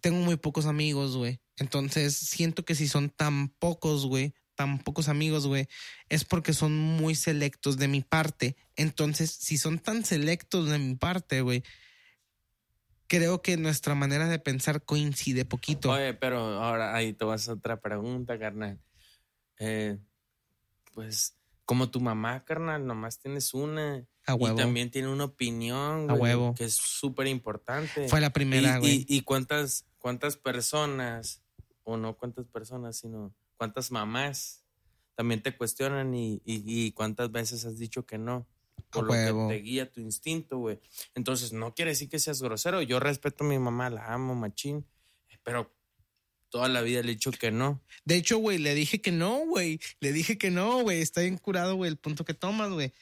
Tengo muy pocos amigos, güey. Entonces, siento que si son tan pocos, güey, tan pocos amigos, güey, es porque son muy selectos de mi parte. Entonces, si son tan selectos de mi parte, güey, creo que nuestra manera de pensar coincide poquito. Oye, pero ahora ahí te vas a otra pregunta, carnal. Eh, pues, como tu mamá, carnal, nomás tienes una. A huevo. Y también tiene una opinión, güey, A huevo. Que es súper importante. Fue la primera, güey. Y, y, cuántas, cuántas personas o no cuántas personas, sino cuántas mamás también te cuestionan y, y, cuántas veces has dicho que no. Por lo que te guía tu instinto, güey. Entonces, no quiere decir que seas grosero. Yo respeto a mi mamá, la amo, machín. Pero toda la vida le he dicho que no. De hecho, güey, le dije que no, güey. Le dije que no, güey. Está bien curado, güey, el punto que tomas, güey.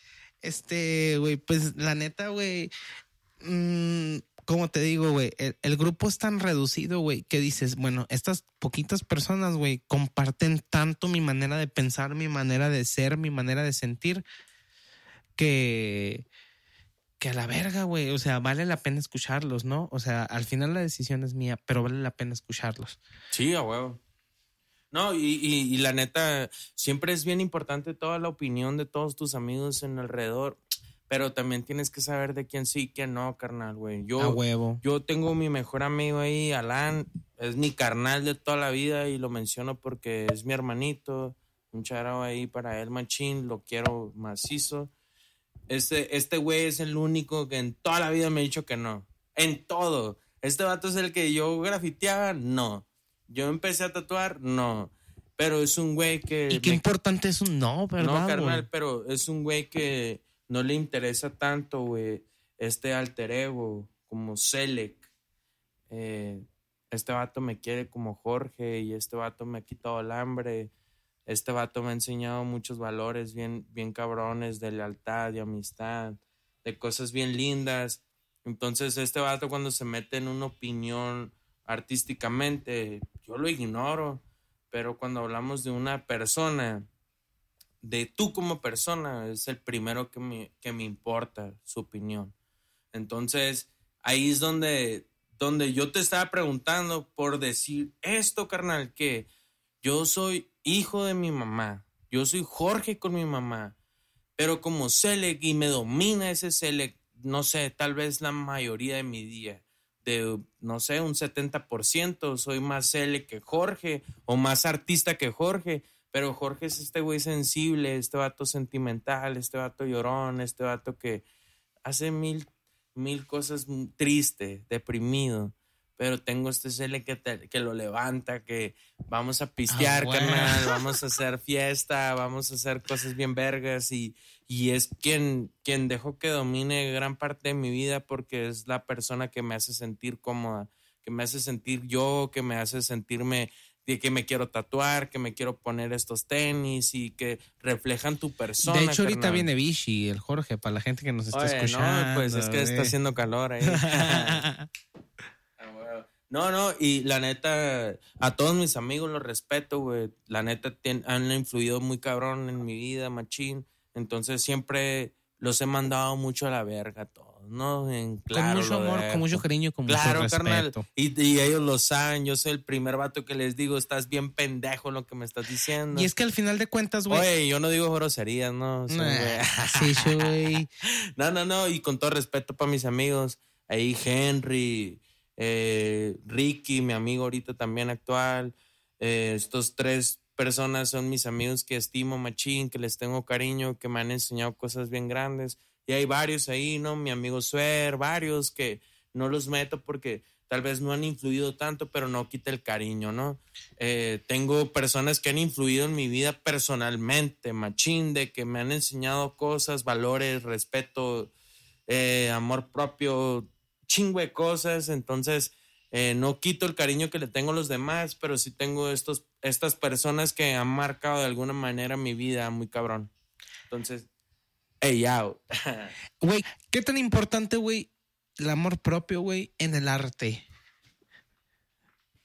Este, güey, pues la neta, güey. Mmm, como te digo, güey, el, grupo es tan reducido, güey, que dices, bueno, estas poquitas personas, güey, comparten tanto mi manera de pensar, mi manera de ser, mi manera de sentir, que, que a la verga, güey, o sea, vale la pena escucharlos, ¿no? O sea, al final la decisión es mía, pero vale la pena escucharlos. Sí, a huevo. No, y, y, y, la neta, siempre es bien importante toda la opinión de todos tus amigos en alrededor. Pero también tienes que saber de quién sí y quién no, carnal, güey. Yo, huevo. yo tengo mi mejor amigo ahí, Alan. Es mi carnal de toda la vida y lo menciono porque es mi hermanito. Un charao ahí para él, machín. Lo quiero macizo. Este, este güey es el único que en toda la vida me ha dicho que no. En todo. Este vato es el que yo grafiteaba, no. Yo empecé a tatuar, no. Pero es un güey que. Y qué importante es un no, ¿verdad? No, carnal, pero es un güey que no le interesa tanto, güey, este alter ego como Selec. Eh, este vato me quiere como Jorge y este vato me ha quitado el hambre. Este vato me ha enseñado muchos valores bien, bien cabrones de lealtad, y amistad, de cosas bien lindas. Entonces, este vato cuando se mete en una opinión artísticamente, yo lo ignoro. Pero cuando hablamos de una persona de tú como persona es el primero que me, que me importa su opinión. Entonces, ahí es donde, donde yo te estaba preguntando por decir esto, carnal, que yo soy hijo de mi mamá, yo soy Jorge con mi mamá, pero como Selec y me domina ese Selec, no sé, tal vez la mayoría de mi día, de, no sé, un 70%, soy más Selec que Jorge o más artista que Jorge, pero Jorge es este güey sensible, este vato sentimental, este vato llorón, este vato que hace mil, mil cosas triste, deprimido. Pero tengo este cele que, que lo levanta, que vamos a pistear, ah, carnal, vamos a hacer fiesta, vamos a hacer cosas bien vergas y, y es quien, quien dejó que domine gran parte de mi vida porque es la persona que me hace sentir cómoda, que me hace sentir yo, que me hace sentirme de que me quiero tatuar, que me quiero poner estos tenis y que reflejan tu persona. De hecho, ahorita viene Vichy, el Jorge, para la gente que nos está escuchando. No, pues es que está haciendo calor ahí. No, no, y la neta, a todos mis amigos los respeto, güey. La neta han influido muy cabrón en mi vida, machín. Entonces siempre los he mandado mucho a la verga, todos. ¿no? En, claro, con mucho amor, con mucho cariño, con mucho respeto. Carnal. Y, ellos lo saben, yo soy el primer vato que les digo, estás bien pendejo en lo que me estás diciendo. Y es que al final de cuentas, güey. Oye, yo no digo groserías, ¿no? sí, güey. no, no, no, y con todo respeto para mis amigos, ahí Henry, eh, Ricky, mi amigo ahorita también actual, eh, estos tres personas son mis amigos que estimo machín, que les tengo cariño, que me han enseñado cosas bien grandes y hay varios ahí, ¿no? Mi amigo Suer, varios que no los meto porque tal vez no han influido tanto, pero no quita el cariño, ¿no? Eh, tengo personas que han influido en mi vida personalmente, machín, de que me han enseñado cosas, valores, respeto, eh, amor propio, chingo cosas, entonces eh, no quito el cariño que le tengo a los demás, pero sí tengo estos, estas personas que han marcado de alguna manera mi vida muy cabrón. Entonces, hey, out. Güey, ¿qué tan importante, güey, el amor propio, güey, en el arte?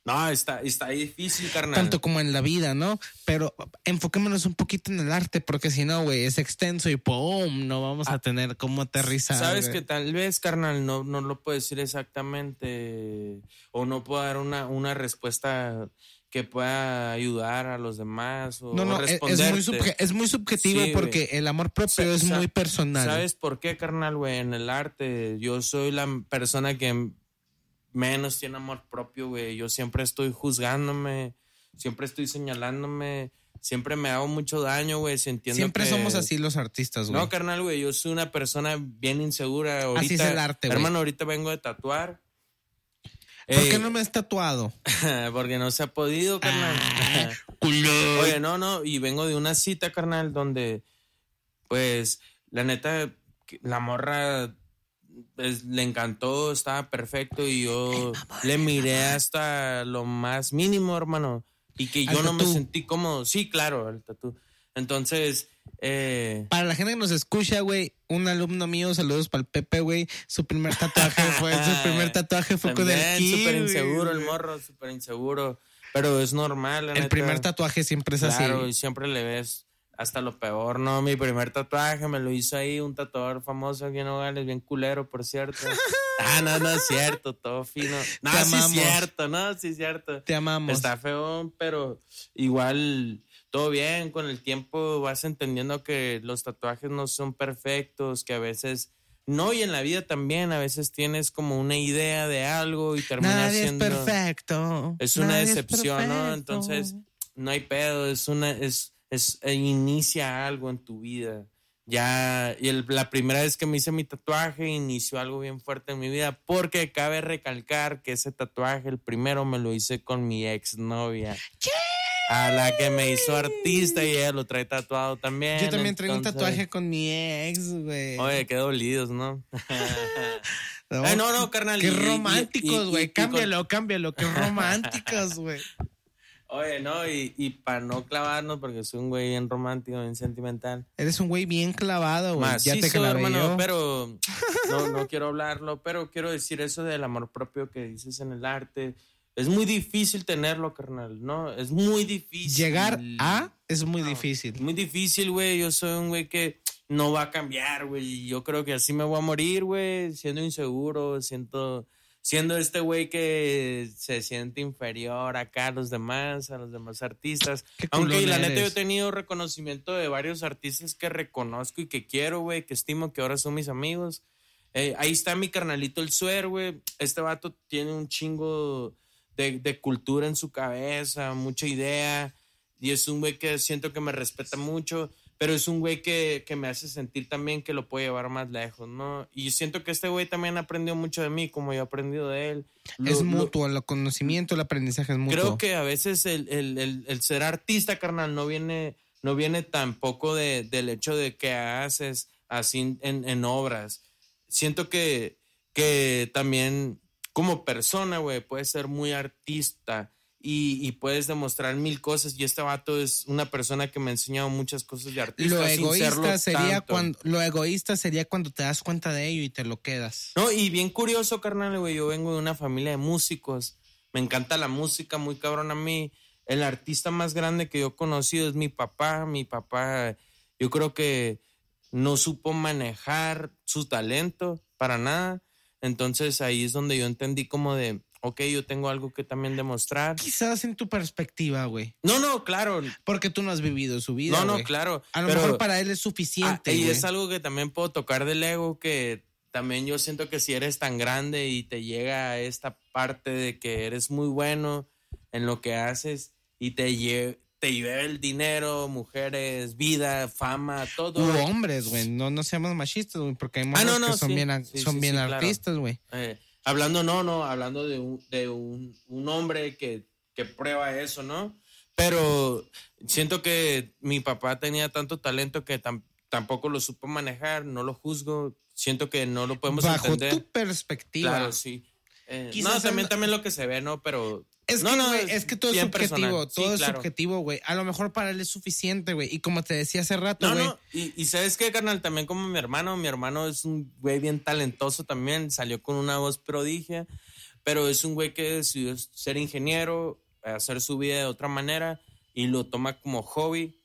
No, está, está difícil, carnal. Tanto como en la vida, ¿no? Pero enfoquémonos un poquito en el arte, porque si no, güey, es extenso y ¡pum! No vamos a Ah, tener cómo aterrizar. Sabes que tal vez, carnal, no, no lo puedo decir exactamente o no puedo dar una, una respuesta que pueda ayudar a los demás o No, no, es, es muy, es muy subjetivo Sí, porque el amor propio Sa- es muy personal. ¿Sabes por qué, carnal, güey? En el arte, yo soy la persona que menos tiene amor propio, güey. Yo siempre estoy juzgándome, siempre estoy señalándome, siempre me hago mucho daño, güey. Siempre que- somos así los artistas, güey. No, carnal, güey, yo soy una persona bien insegura. Ahorita, Así es el arte, güey. Hermano, ahorita vengo de tatuar. ¿Por Eh, qué no me has tatuado? porque no se ha podido, carnal. Ah. Oye, no, no, y vengo de una cita, carnal, donde, pues, la neta, la morra pues, le encantó, estaba perfecto y yo le miré hasta lo más mínimo, hermano, y que yo no me sentí cómodo. Sí, claro, el tatú. Entonces, eh, Para la gente que nos escucha, güey, un alumno mío, saludos para el Pepe, güey. Su primer tatuaje fue, su primer tatuaje fue con el ki, súper inseguro el morro, súper inseguro, pero es normal, la El neta. primer tatuaje siempre es Claro, así. y siempre le ves hasta lo peor, ¿no? Mi primer tatuaje me lo hizo ahí un tatuador famoso aquí en Nogales, bien culero, por cierto. ah, no, no es cierto, todo fino. No, Te sí es cierto, no, sí es cierto. Te amamos. Está feo, pero igual todo bien, con el tiempo vas entendiendo que los tatuajes no son perfectos, que a veces... No, y en la vida también, a veces tienes como una idea de algo y termina Nadie siendo... es perfecto. Es una Nadie es decepción, ¿no? Entonces, no hay pedo, es una, es, es, eh, inicia algo en tu vida. Ya, y el- la primera vez que me hice mi tatuaje inició algo bien fuerte en mi vida, porque cabe recalcar que ese tatuaje, el primero, me lo hice con mi exnovia. A la que me hizo artista y ella lo trae tatuado también. Yo también traigo un tatuaje con mi ex, güey. Oye, qué dolidos, ¿no? No, Ay, no, no, carnal. Qué románticos, güey. Cámbialo, cámbialo. Qué románticos, güey. Oye, no, y, y para no clavarnos, porque soy un güey bien romántico, bien sentimental. Eres un güey bien clavado, güey. Ya te clavé hermano, yo. pero no, no quiero hablarlo, pero quiero decir eso del amor propio que dices en el arte. Es muy difícil tenerlo, carnal, ¿no? Es muy difícil. Llegar a es muy No, difícil. Muy difícil, güey. Yo soy un güey que no va a cambiar, güey. Yo creo que así me voy a morir, güey. Siendo inseguro, siento, siendo este güey que se siente inferior acá a los demás, a los demás artistas. Aunque la neta yo he tenido reconocimiento de varios artistas que reconozco y que quiero, güey, que estimo, que ahora son mis amigos. Eh, ahí está mi carnalito el suer, güey. Este vato tiene un chingo de, de cultura en su cabeza, mucha idea. Y es un güey que siento que me respeta mucho, pero es un güey que, que me hace sentir también que lo puede llevar más lejos, ¿no? Y siento que este güey también aprendió mucho de mí, como yo he aprendido de él. Lo- es lo- mutuo, el conocimiento, el aprendizaje es mutuo. Creo que a veces el, el- el- el ser artista, carnal, no viene, no viene tampoco de, del hecho de que haces así en, en obras. Siento que, que también como persona, güey, puedes ser muy artista y, y puedes demostrar mil cosas. Y este vato es una persona que me ha enseñado muchas cosas de artista. lo sin egoísta sería tanto. cuando lo egoísta sería cuando te das cuenta de ello y te lo quedas. No, y bien curioso, carnal, güey. Yo vengo de una familia de músicos. Me encanta la música, muy cabrón a mí. El artista más grande que yo he conocido es mi papá. Mi papá, yo creo que no supo manejar su talento para nada. Entonces ahí es donde yo entendí como de, ok, yo tengo algo que también demostrar. Quizás en tu perspectiva, güey. No, no, claro. Porque tú no has vivido su vida. No, no, güey. claro. A lo pero- mejor para él es Ah, suficiente. y güey. es algo que también puedo tocar del ego, que también yo siento que si eres tan grande y te llega esta parte de que eres muy bueno en lo que haces y te, lle- te lleva el dinero, mujeres, vida, fama, todo. U hombres, güey. No, no seamos machistas, güey. Porque hay Ah, morros no, no, que son sí. bien, Sí, son sí, bien claro. artistas, güey. Eh, hablando, no, no, hablando de un, de un, un hombre que, que prueba eso, ¿no? Pero siento que mi papá tenía tanto talento que tam- tampoco lo supo manejar, no lo juzgo, siento que no lo podemos Bajo entender. tu perspectiva. Claro, sí. Eh, no, también, también lo que se ve, ¿no? Pero. Es no, que, no, es que todo es subjetivo, personal. todo Sí, es claro. subjetivo, güey. A lo mejor para él es suficiente, güey. Y como te decía hace rato, No, güey. no, y, y sabes qué, carnal, también como mi hermano, mi hermano es un güey bien talentoso también, salió con una voz prodigia, pero es un güey que decidió ser ingeniero, hacer su vida de otra manera y lo toma como hobby,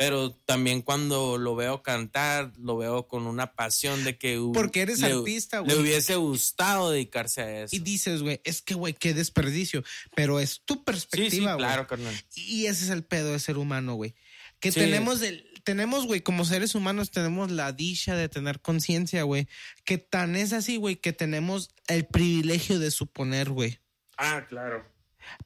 pero también cuando lo veo cantar, lo veo con una pasión de que... Porque eres le- artista, Le güey. hubiese gustado dedicarse a eso. Y dices, güey, es que, güey, qué desperdicio. Pero es tu sí, sí, perspectiva, güey. claro, carnal. Y ese es el pedo de ser humano, güey. Que Sí. tenemos, el, tenemos, güey, como seres humanos, tenemos la dicha de tener conciencia, güey. Que tan es así, güey, que tenemos el privilegio de suponer, güey. Ah, claro.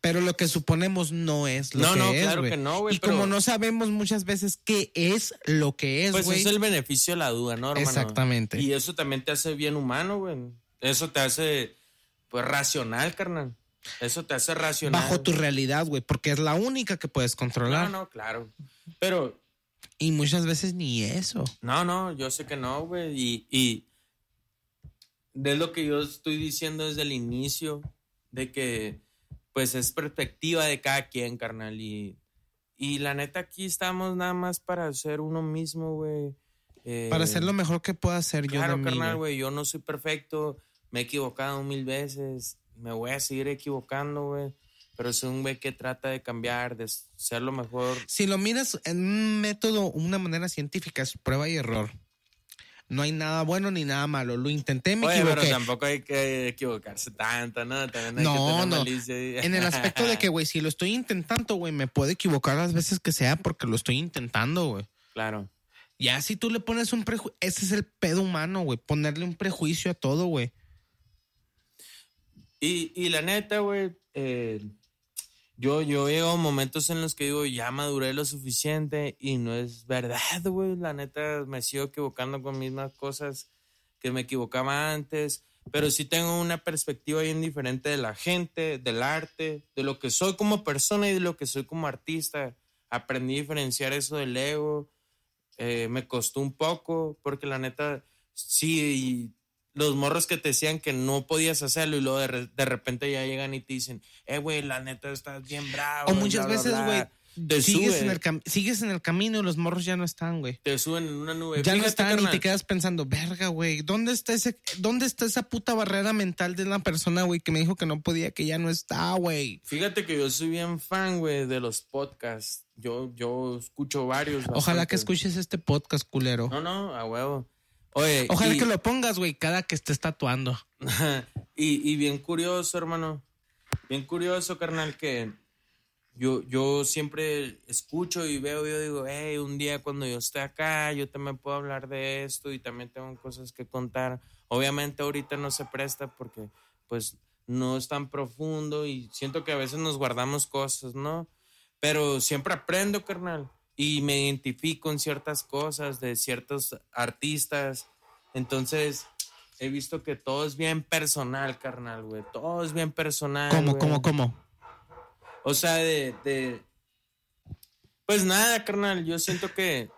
Pero lo que suponemos no es lo No, que no, es, claro güey. que no, güey, Y pero- como no sabemos muchas veces qué es lo que es, Pues güey. es el beneficio de la duda, ¿no, hermano? Exactamente. Y eso también te hace bien humano, güey. Eso te hace, pues, racional, carnal. Eso te hace racional. bajo tu realidad, güey, porque es la única que puedes controlar. No, no, claro. Pero, Y muchas veces ni eso. no, no, yo sé que no, güey. Y, y de lo que yo estoy diciendo desde el inicio, de que, pues, es perspectiva de cada quien, carnal. Y, y la neta, aquí estamos nada más para ser uno mismo, güey. Eh, Para hacer lo mejor que pueda hacer yo de Claro, carnal, güey. yo no soy perfecto, me he equivocado mil veces, me voy a seguir equivocando, güey, pero soy un güey que trata de cambiar, de ser lo mejor. Si lo miras en un método, una manera científica, es prueba y error. No hay nada bueno ni nada malo. Lo intenté, me Oye, pero equivoqué. tampoco hay que equivocarse tanto, ¿no? También hay No, que tener no. malicia. En el aspecto de que, güey, si lo estoy intentando, güey, me puedo equivocar las veces que sea porque lo estoy intentando, güey. Claro. Ya si tú le pones un prejuicio, ese es el pedo humano, güey, ponerle un prejuicio a todo, güey. Y, y la neta, güey, eh, yo, yo llego momentos en los que digo, ya maduré lo suficiente y no es verdad, güey. La neta, me sigo equivocando con mismas cosas que me equivocaba antes, pero sí tengo una perspectiva bien diferente de la gente, del arte, de lo que soy como persona y de lo que soy como artista. Aprendí a diferenciar eso del ego. Eh, me costó un poco, porque la neta, sí, los morros que te decían que no podías hacerlo y luego de, re- de repente ya llegan y te dicen, eh, güey, la neta estás bien bravo. O muchas bla, veces, bla". güey, sigues, en el sigues en el camino y los morros ya no están, güey. te suben en una nube. Ya no están y te quedas pensando, verga, güey, ¿dónde está ese, dónde está esa puta barrera mental de una persona, güey, que me dijo que no podía, que ya no está, güey? Fíjate que yo soy bien fan, güey, de los podcasts. Yo, yo escucho varios. Ojalá que escuches este podcast, culero. No, no, a huevo. Oye, Ojalá y- que lo pongas, güey, cada que estés tatuando. y, y bien curioso, hermano. Bien curioso, carnal, que yo, yo siempre escucho y veo, yo digo, hey, un día cuando yo esté acá, yo también puedo hablar de esto y también tengo cosas que contar. Obviamente ahorita no se presta porque pues no es tan profundo y siento que a veces nos guardamos cosas, ¿no? Pero siempre aprendo, carnal, y me identifico en ciertas cosas de ciertos artistas. Entonces, he visto que todo es bien personal, carnal, güey. Todo es bien personal. ¿Cómo, güey. cómo, cómo? O sea, de, de- Pues nada, carnal. Yo siento que.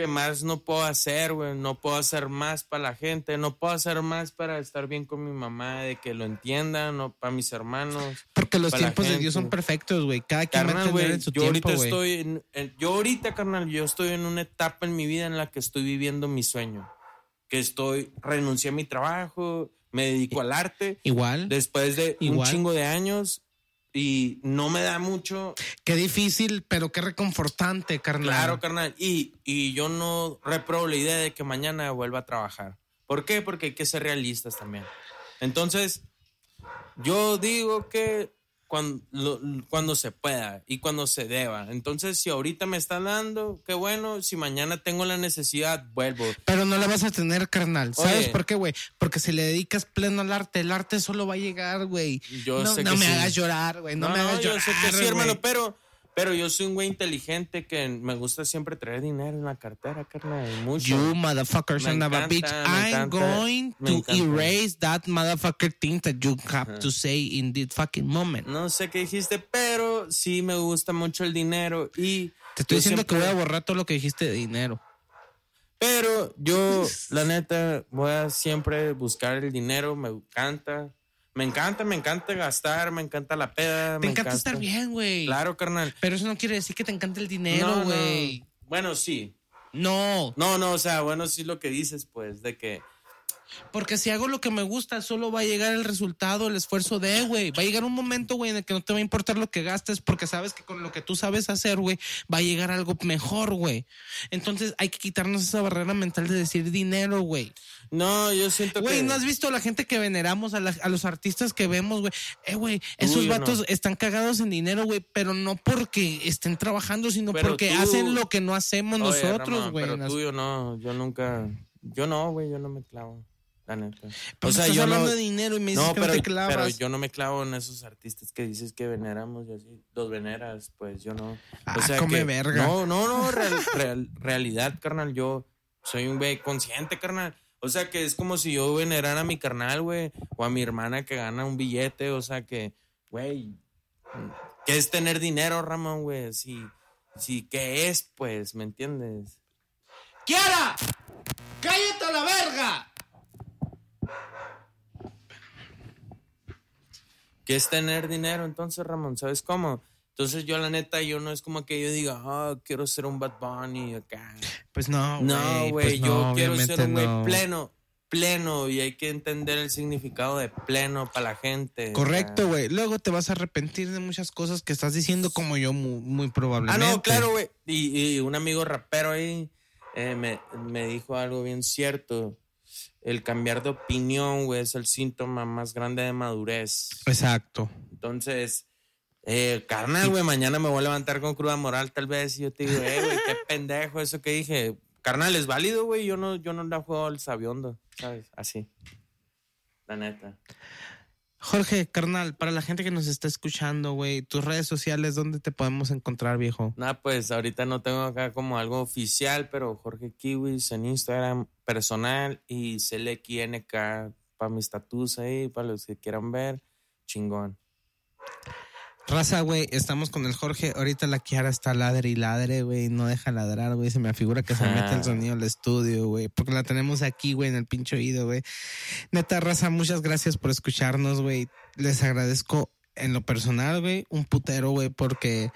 Que más no puedo hacer, güey. No puedo hacer más para la gente. No puedo hacer más para estar bien con mi mamá, de que lo entiendan, o para mis hermanos. Porque los tiempos de Dios son perfectos, güey. Cada quien va a Carnal, güey, en su yo tiempo, ahorita estoy en, en- yo ahorita, carnal, yo estoy en una etapa en mi vida en la que estoy viviendo mi sueño. Que estoy, renuncié a mi trabajo, me dedico al arte Igual. después de un Igual. chingo de años y no me da mucho. Qué difícil, pero qué reconfortante, carnal. Claro, carnal. Y, y yo no reprobo la idea de que mañana vuelva a trabajar. ¿Por qué? Porque hay que ser realistas también. Entonces, yo digo que cuando, lo- cuando se pueda y cuando se deba. Entonces, si ahorita me está dando, qué bueno. Si mañana tengo la necesidad, vuelvo. Pero no la vas a tener, carnal. ¿Sabes Oye. por qué, güey? Porque si le dedicas pleno al arte, el arte solo va a llegar, güey. Yo no sé no que me sí. hagas llorar, güey. No, me hagas yo llorar. sé que sí, hermano, pero, pero yo soy un güey inteligente que me gusta siempre traer dinero en la cartera, carnal. Mucho. You motherfucker son of a bitch. I'm encanta, going to erase that motherfucker thing that you have to say in this fucking moment. No sé qué dijiste, pero sí me gusta mucho el dinero y... Te estoy diciendo que voy a borrar todo lo que dijiste de dinero. Pero yo, la neta, voy a siempre buscar el dinero, me encanta. Me encanta, me encanta gastar, me encanta la peda. Te me encanta estar bien, güey. Claro, carnal. Pero eso no quiere decir que te encante el dinero, No, no. güey. Bueno, sí. No. No, no, o sea, bueno, sí lo que dices, pues, de que. Porque si hago lo que me gusta, solo va a llegar el resultado, el esfuerzo de, güey. Va a llegar un momento, güey, en el que no te va a importar lo que gastes porque sabes que con lo que tú sabes hacer, güey, va a llegar algo mejor, güey. Entonces hay que quitarnos esa barrera mental de decir dinero, güey. No, yo siento Güey, que. ¿no has visto a la gente que veneramos, a, la- a los artistas que vemos, güey? Eh, güey, esos no. vatos están cagados en dinero, güey, pero no porque estén trabajando, sino Pero porque tú- hacen lo que no hacemos Oye, nosotros, güey. Pero tú, yo no, yo nunca. Yo no, güey, yo no me clavo. La neta. Pero estás yo hablando no. de dinero y me dices No, que pero, no te clavas. pero yo no me clavo en esos artistas que dices que veneramos y así. Los veneras, pues yo no. Ah, o sea come que- verga. No, no, no, real- real- realidad, carnal. Yo soy un güey consciente, carnal. O sea que es como si yo venerara a mi carnal, güey, o a mi hermana que gana un billete. O sea que, güey, ¿qué es tener dinero, Ramón, güey? Si, si, ¿qué es, pues? ¿Me entiendes? ¡Kiara! ¡Cállate a la verga! ¿Qué es tener dinero entonces, Ramón? ¿Sabes cómo? Entonces yo la neta, yo no es como que yo diga, ah, quiero ser un Bad Bunny acá. Pues no, No, güey, pues yo no, quiero ser un güey no. pleno, pleno, y hay que entender el significado de pleno para la gente. Correcto, güey. Luego te vas a arrepentir de muchas cosas que estás diciendo como yo muy, muy Ah, probablemente. no, claro, güey. Y, y un amigo rapero ahí eh, me, me dijo algo bien cierto. El cambiar de opinión, güey, es el síntoma más grande de madurez. Exacto. Entonces, eh, carnal, güey, mañana me voy a levantar con cruda moral, tal vez, y yo te digo, eh, güey, qué pendejo eso que dije. Carnal, es válido, güey, yo no, yo no la juego al sabiondo, ¿sabes? Así. La neta. Jorge, carnal, para la gente que nos está escuchando, güey, tus redes sociales, ¿dónde te podemos encontrar, viejo? Nada, pues ahorita no tengo acá como algo oficial, pero Jorge Kiwis en Instagram personal y CLXNK para mis tatuos ahí, para los que quieran ver, chingón. Raza, güey, estamos con el Jorge. Ahorita la Kiara está ladre y ladre, güey. No deja ladrar, güey. Se me afigura que se Ah. mete el sonido al estudio, güey. Porque la tenemos aquí, güey, en el pincho oído, güey. Neta, Raza, muchas gracias por escucharnos, güey. Les agradezco en lo personal, güey, un putero, güey, porque,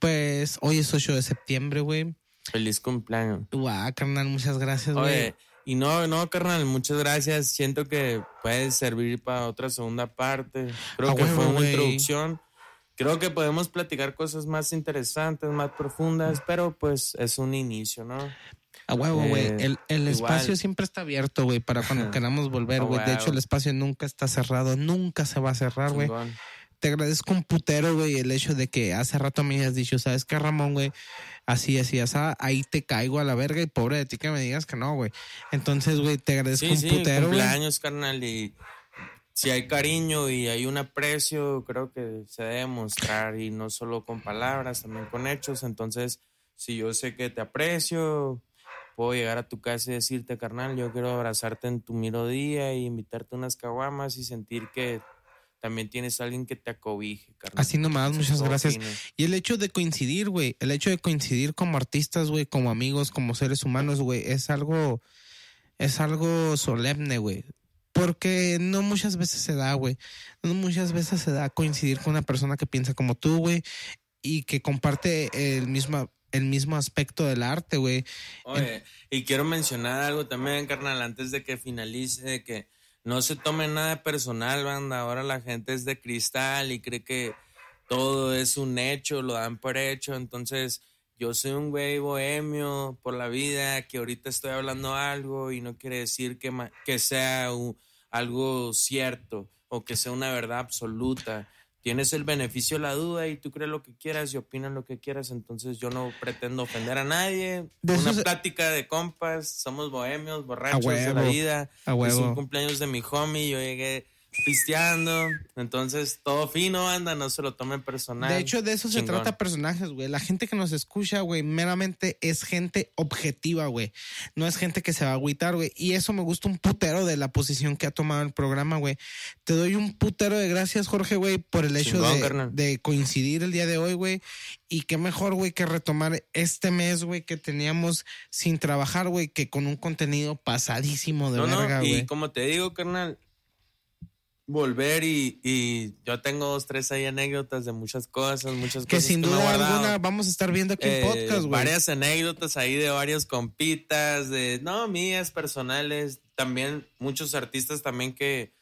pues, hoy es 8 de septiembre, güey. Feliz cumpleaños. Guau, carnal, muchas gracias, güey. Y no, no, carnal, muchas gracias. Siento que puede servir para otra segunda parte. Creo que fue una introducción. Creo que podemos platicar cosas más interesantes, más profundas, pero pues es un inicio, ¿no? A huevo, güey. Eh, el el espacio siempre está abierto, güey, para cuando queramos volver, güey. De hecho, el espacio nunca está cerrado, nunca se va a cerrar, güey. Te agradezco un putero, güey, el hecho de que hace rato me hayas dicho, ¿sabes qué, Ramón, güey? Así, así, así, ahí te caigo a la verga y pobre de ti que me digas que no, güey. Entonces, güey, te agradezco Sí, un sí, putero, güey. cumpleaños, carnal, y si hay cariño y hay un aprecio, creo que se debe mostrar y no solo con palabras, también con hechos. Entonces, si yo sé que te aprecio, puedo llegar a tu casa y decirte, carnal, yo quiero abrazarte en tu miro día y invitarte unas caguamas y sentir que también tienes a alguien que te acobije, carnal. Así nomás, muchas gracias. Y el hecho de coincidir, güey, el hecho de coincidir como artistas, güey, como amigos, como seres humanos, güey, es algo, es algo solemne, güey. Porque no muchas veces se da, güey. No muchas veces se da coincidir con una persona que piensa como tú, güey, y que comparte el mismo, el mismo aspecto del arte, güey. Oye, y quiero mencionar algo también, carnal, antes de que finalice, de que no se tome nada personal, banda. Ahora la gente es de cristal y cree que todo es un hecho, lo dan por hecho. Entonces, yo soy un güey bohemio por la vida, que ahorita estoy hablando algo y no quiere decir que, ma- que sea un- algo cierto o que sea una verdad absoluta. Tienes el beneficio de la duda y tú crees lo que quieras y opinas lo que quieras, entonces yo no pretendo ofender a nadie. De Una plática de compas, somos bohemios, borrachos de la vida. Es un cumpleaños de mi homie, yo llegué pisteando, entonces todo fino, anda, no se lo tomen personal. De hecho, de eso se trata personajes, güey. La gente que nos escucha, güey, meramente es gente objetiva, güey. No es gente que se va a agüitar, güey. Y eso me gusta un putero de la posición que ha tomado el programa, güey. Te doy un putero de gracias, Jorge, güey, por el hecho Chingón, de, coincidir el día de hoy, güey. Y qué mejor, güey, que retomar este mes, güey, que teníamos sin trabajar, güey, que con un contenido pasadísimo de no, verga, no, y güey. como te digo, carnal, volver y, y yo tengo dos, tres ahí anécdotas de muchas cosas, muchas Que cosas. sin me he duda alguna vamos a estar viendo aquí en Eh, podcast, güey. Varias anécdotas ahí de varios compitas, de, no, mías, personales. También muchos artistas también que,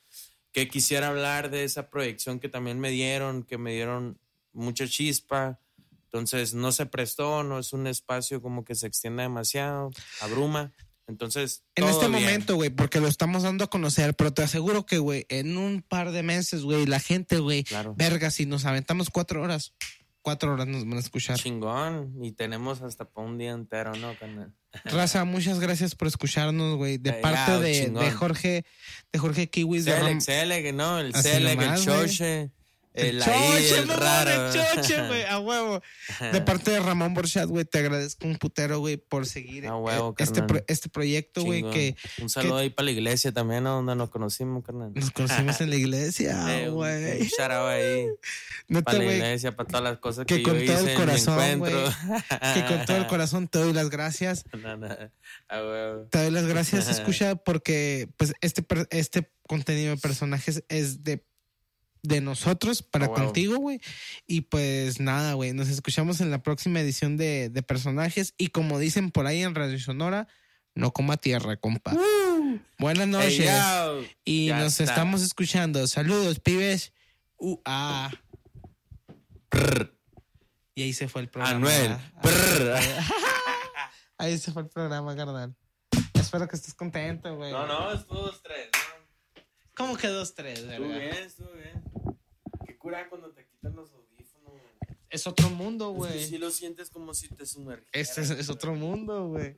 que quisiera hablar de esa proyección que también me dieron, que me dieron mucha chispa. Entonces no se prestó, no es un espacio como que se extienda demasiado, abruma. Entonces, En todo este bien. momento, güey, porque lo estamos dando a conocer, pero te aseguro que, güey, en un par de meses, güey, la gente, güey, Claro. verga, si nos aventamos cuatro horas, cuatro horas nos van a escuchar. Chingón. Y tenemos hasta para un día entero, ¿no? carnal? Raza, muchas gracias por escucharnos, güey, de parte ya, de, Jorge, de Jorge Kiwis de Rom- Selec, ¿no? El Selec, el. Choche. El, choche, el raro. el choche, güey, a huevo. De parte de Ramón Borchat, güey, te agradezco un putero, güey, por seguir A huevo, eh, este, pro- este proyecto, güey, que Un saludo que- ahí para la iglesia también, ¿no? Donde nos conocimos, carnal. nos conocimos en la iglesia, Eh, güey. Un ahí. Para la güey, iglesia, para todas las cosas que, que yo con todo el hice corazón, encuentro. que con todo el corazón te doy las gracias. No, no, a huevo. Te doy las gracias, escucha, porque pues este, este contenido de personajes es de, de nosotros para huevo. contigo, güey. Y pues nada, güey, nos escuchamos en la próxima edición de, de personajes. Y como dicen por ahí en Radio Sonora, no coma tierra, compa. Buenas noches. Hey, y Ya nos está. estamos escuchando. Saludos, pibes. Uh, ah. Y ahí se fue el programa. Anuel. Ah. Ahí se fue el programa, carnal. Espero que estés contento, güey. No, no, estuvo tres. ¿Cómo que dos, tres, Estuvo verga? bien, estuvo bien. Qué cura cuando te quitan los audífonos, güey. Es otro mundo, Es que güey. sí lo sientes como si te sumergieras. Este es, es otro mundo, güey.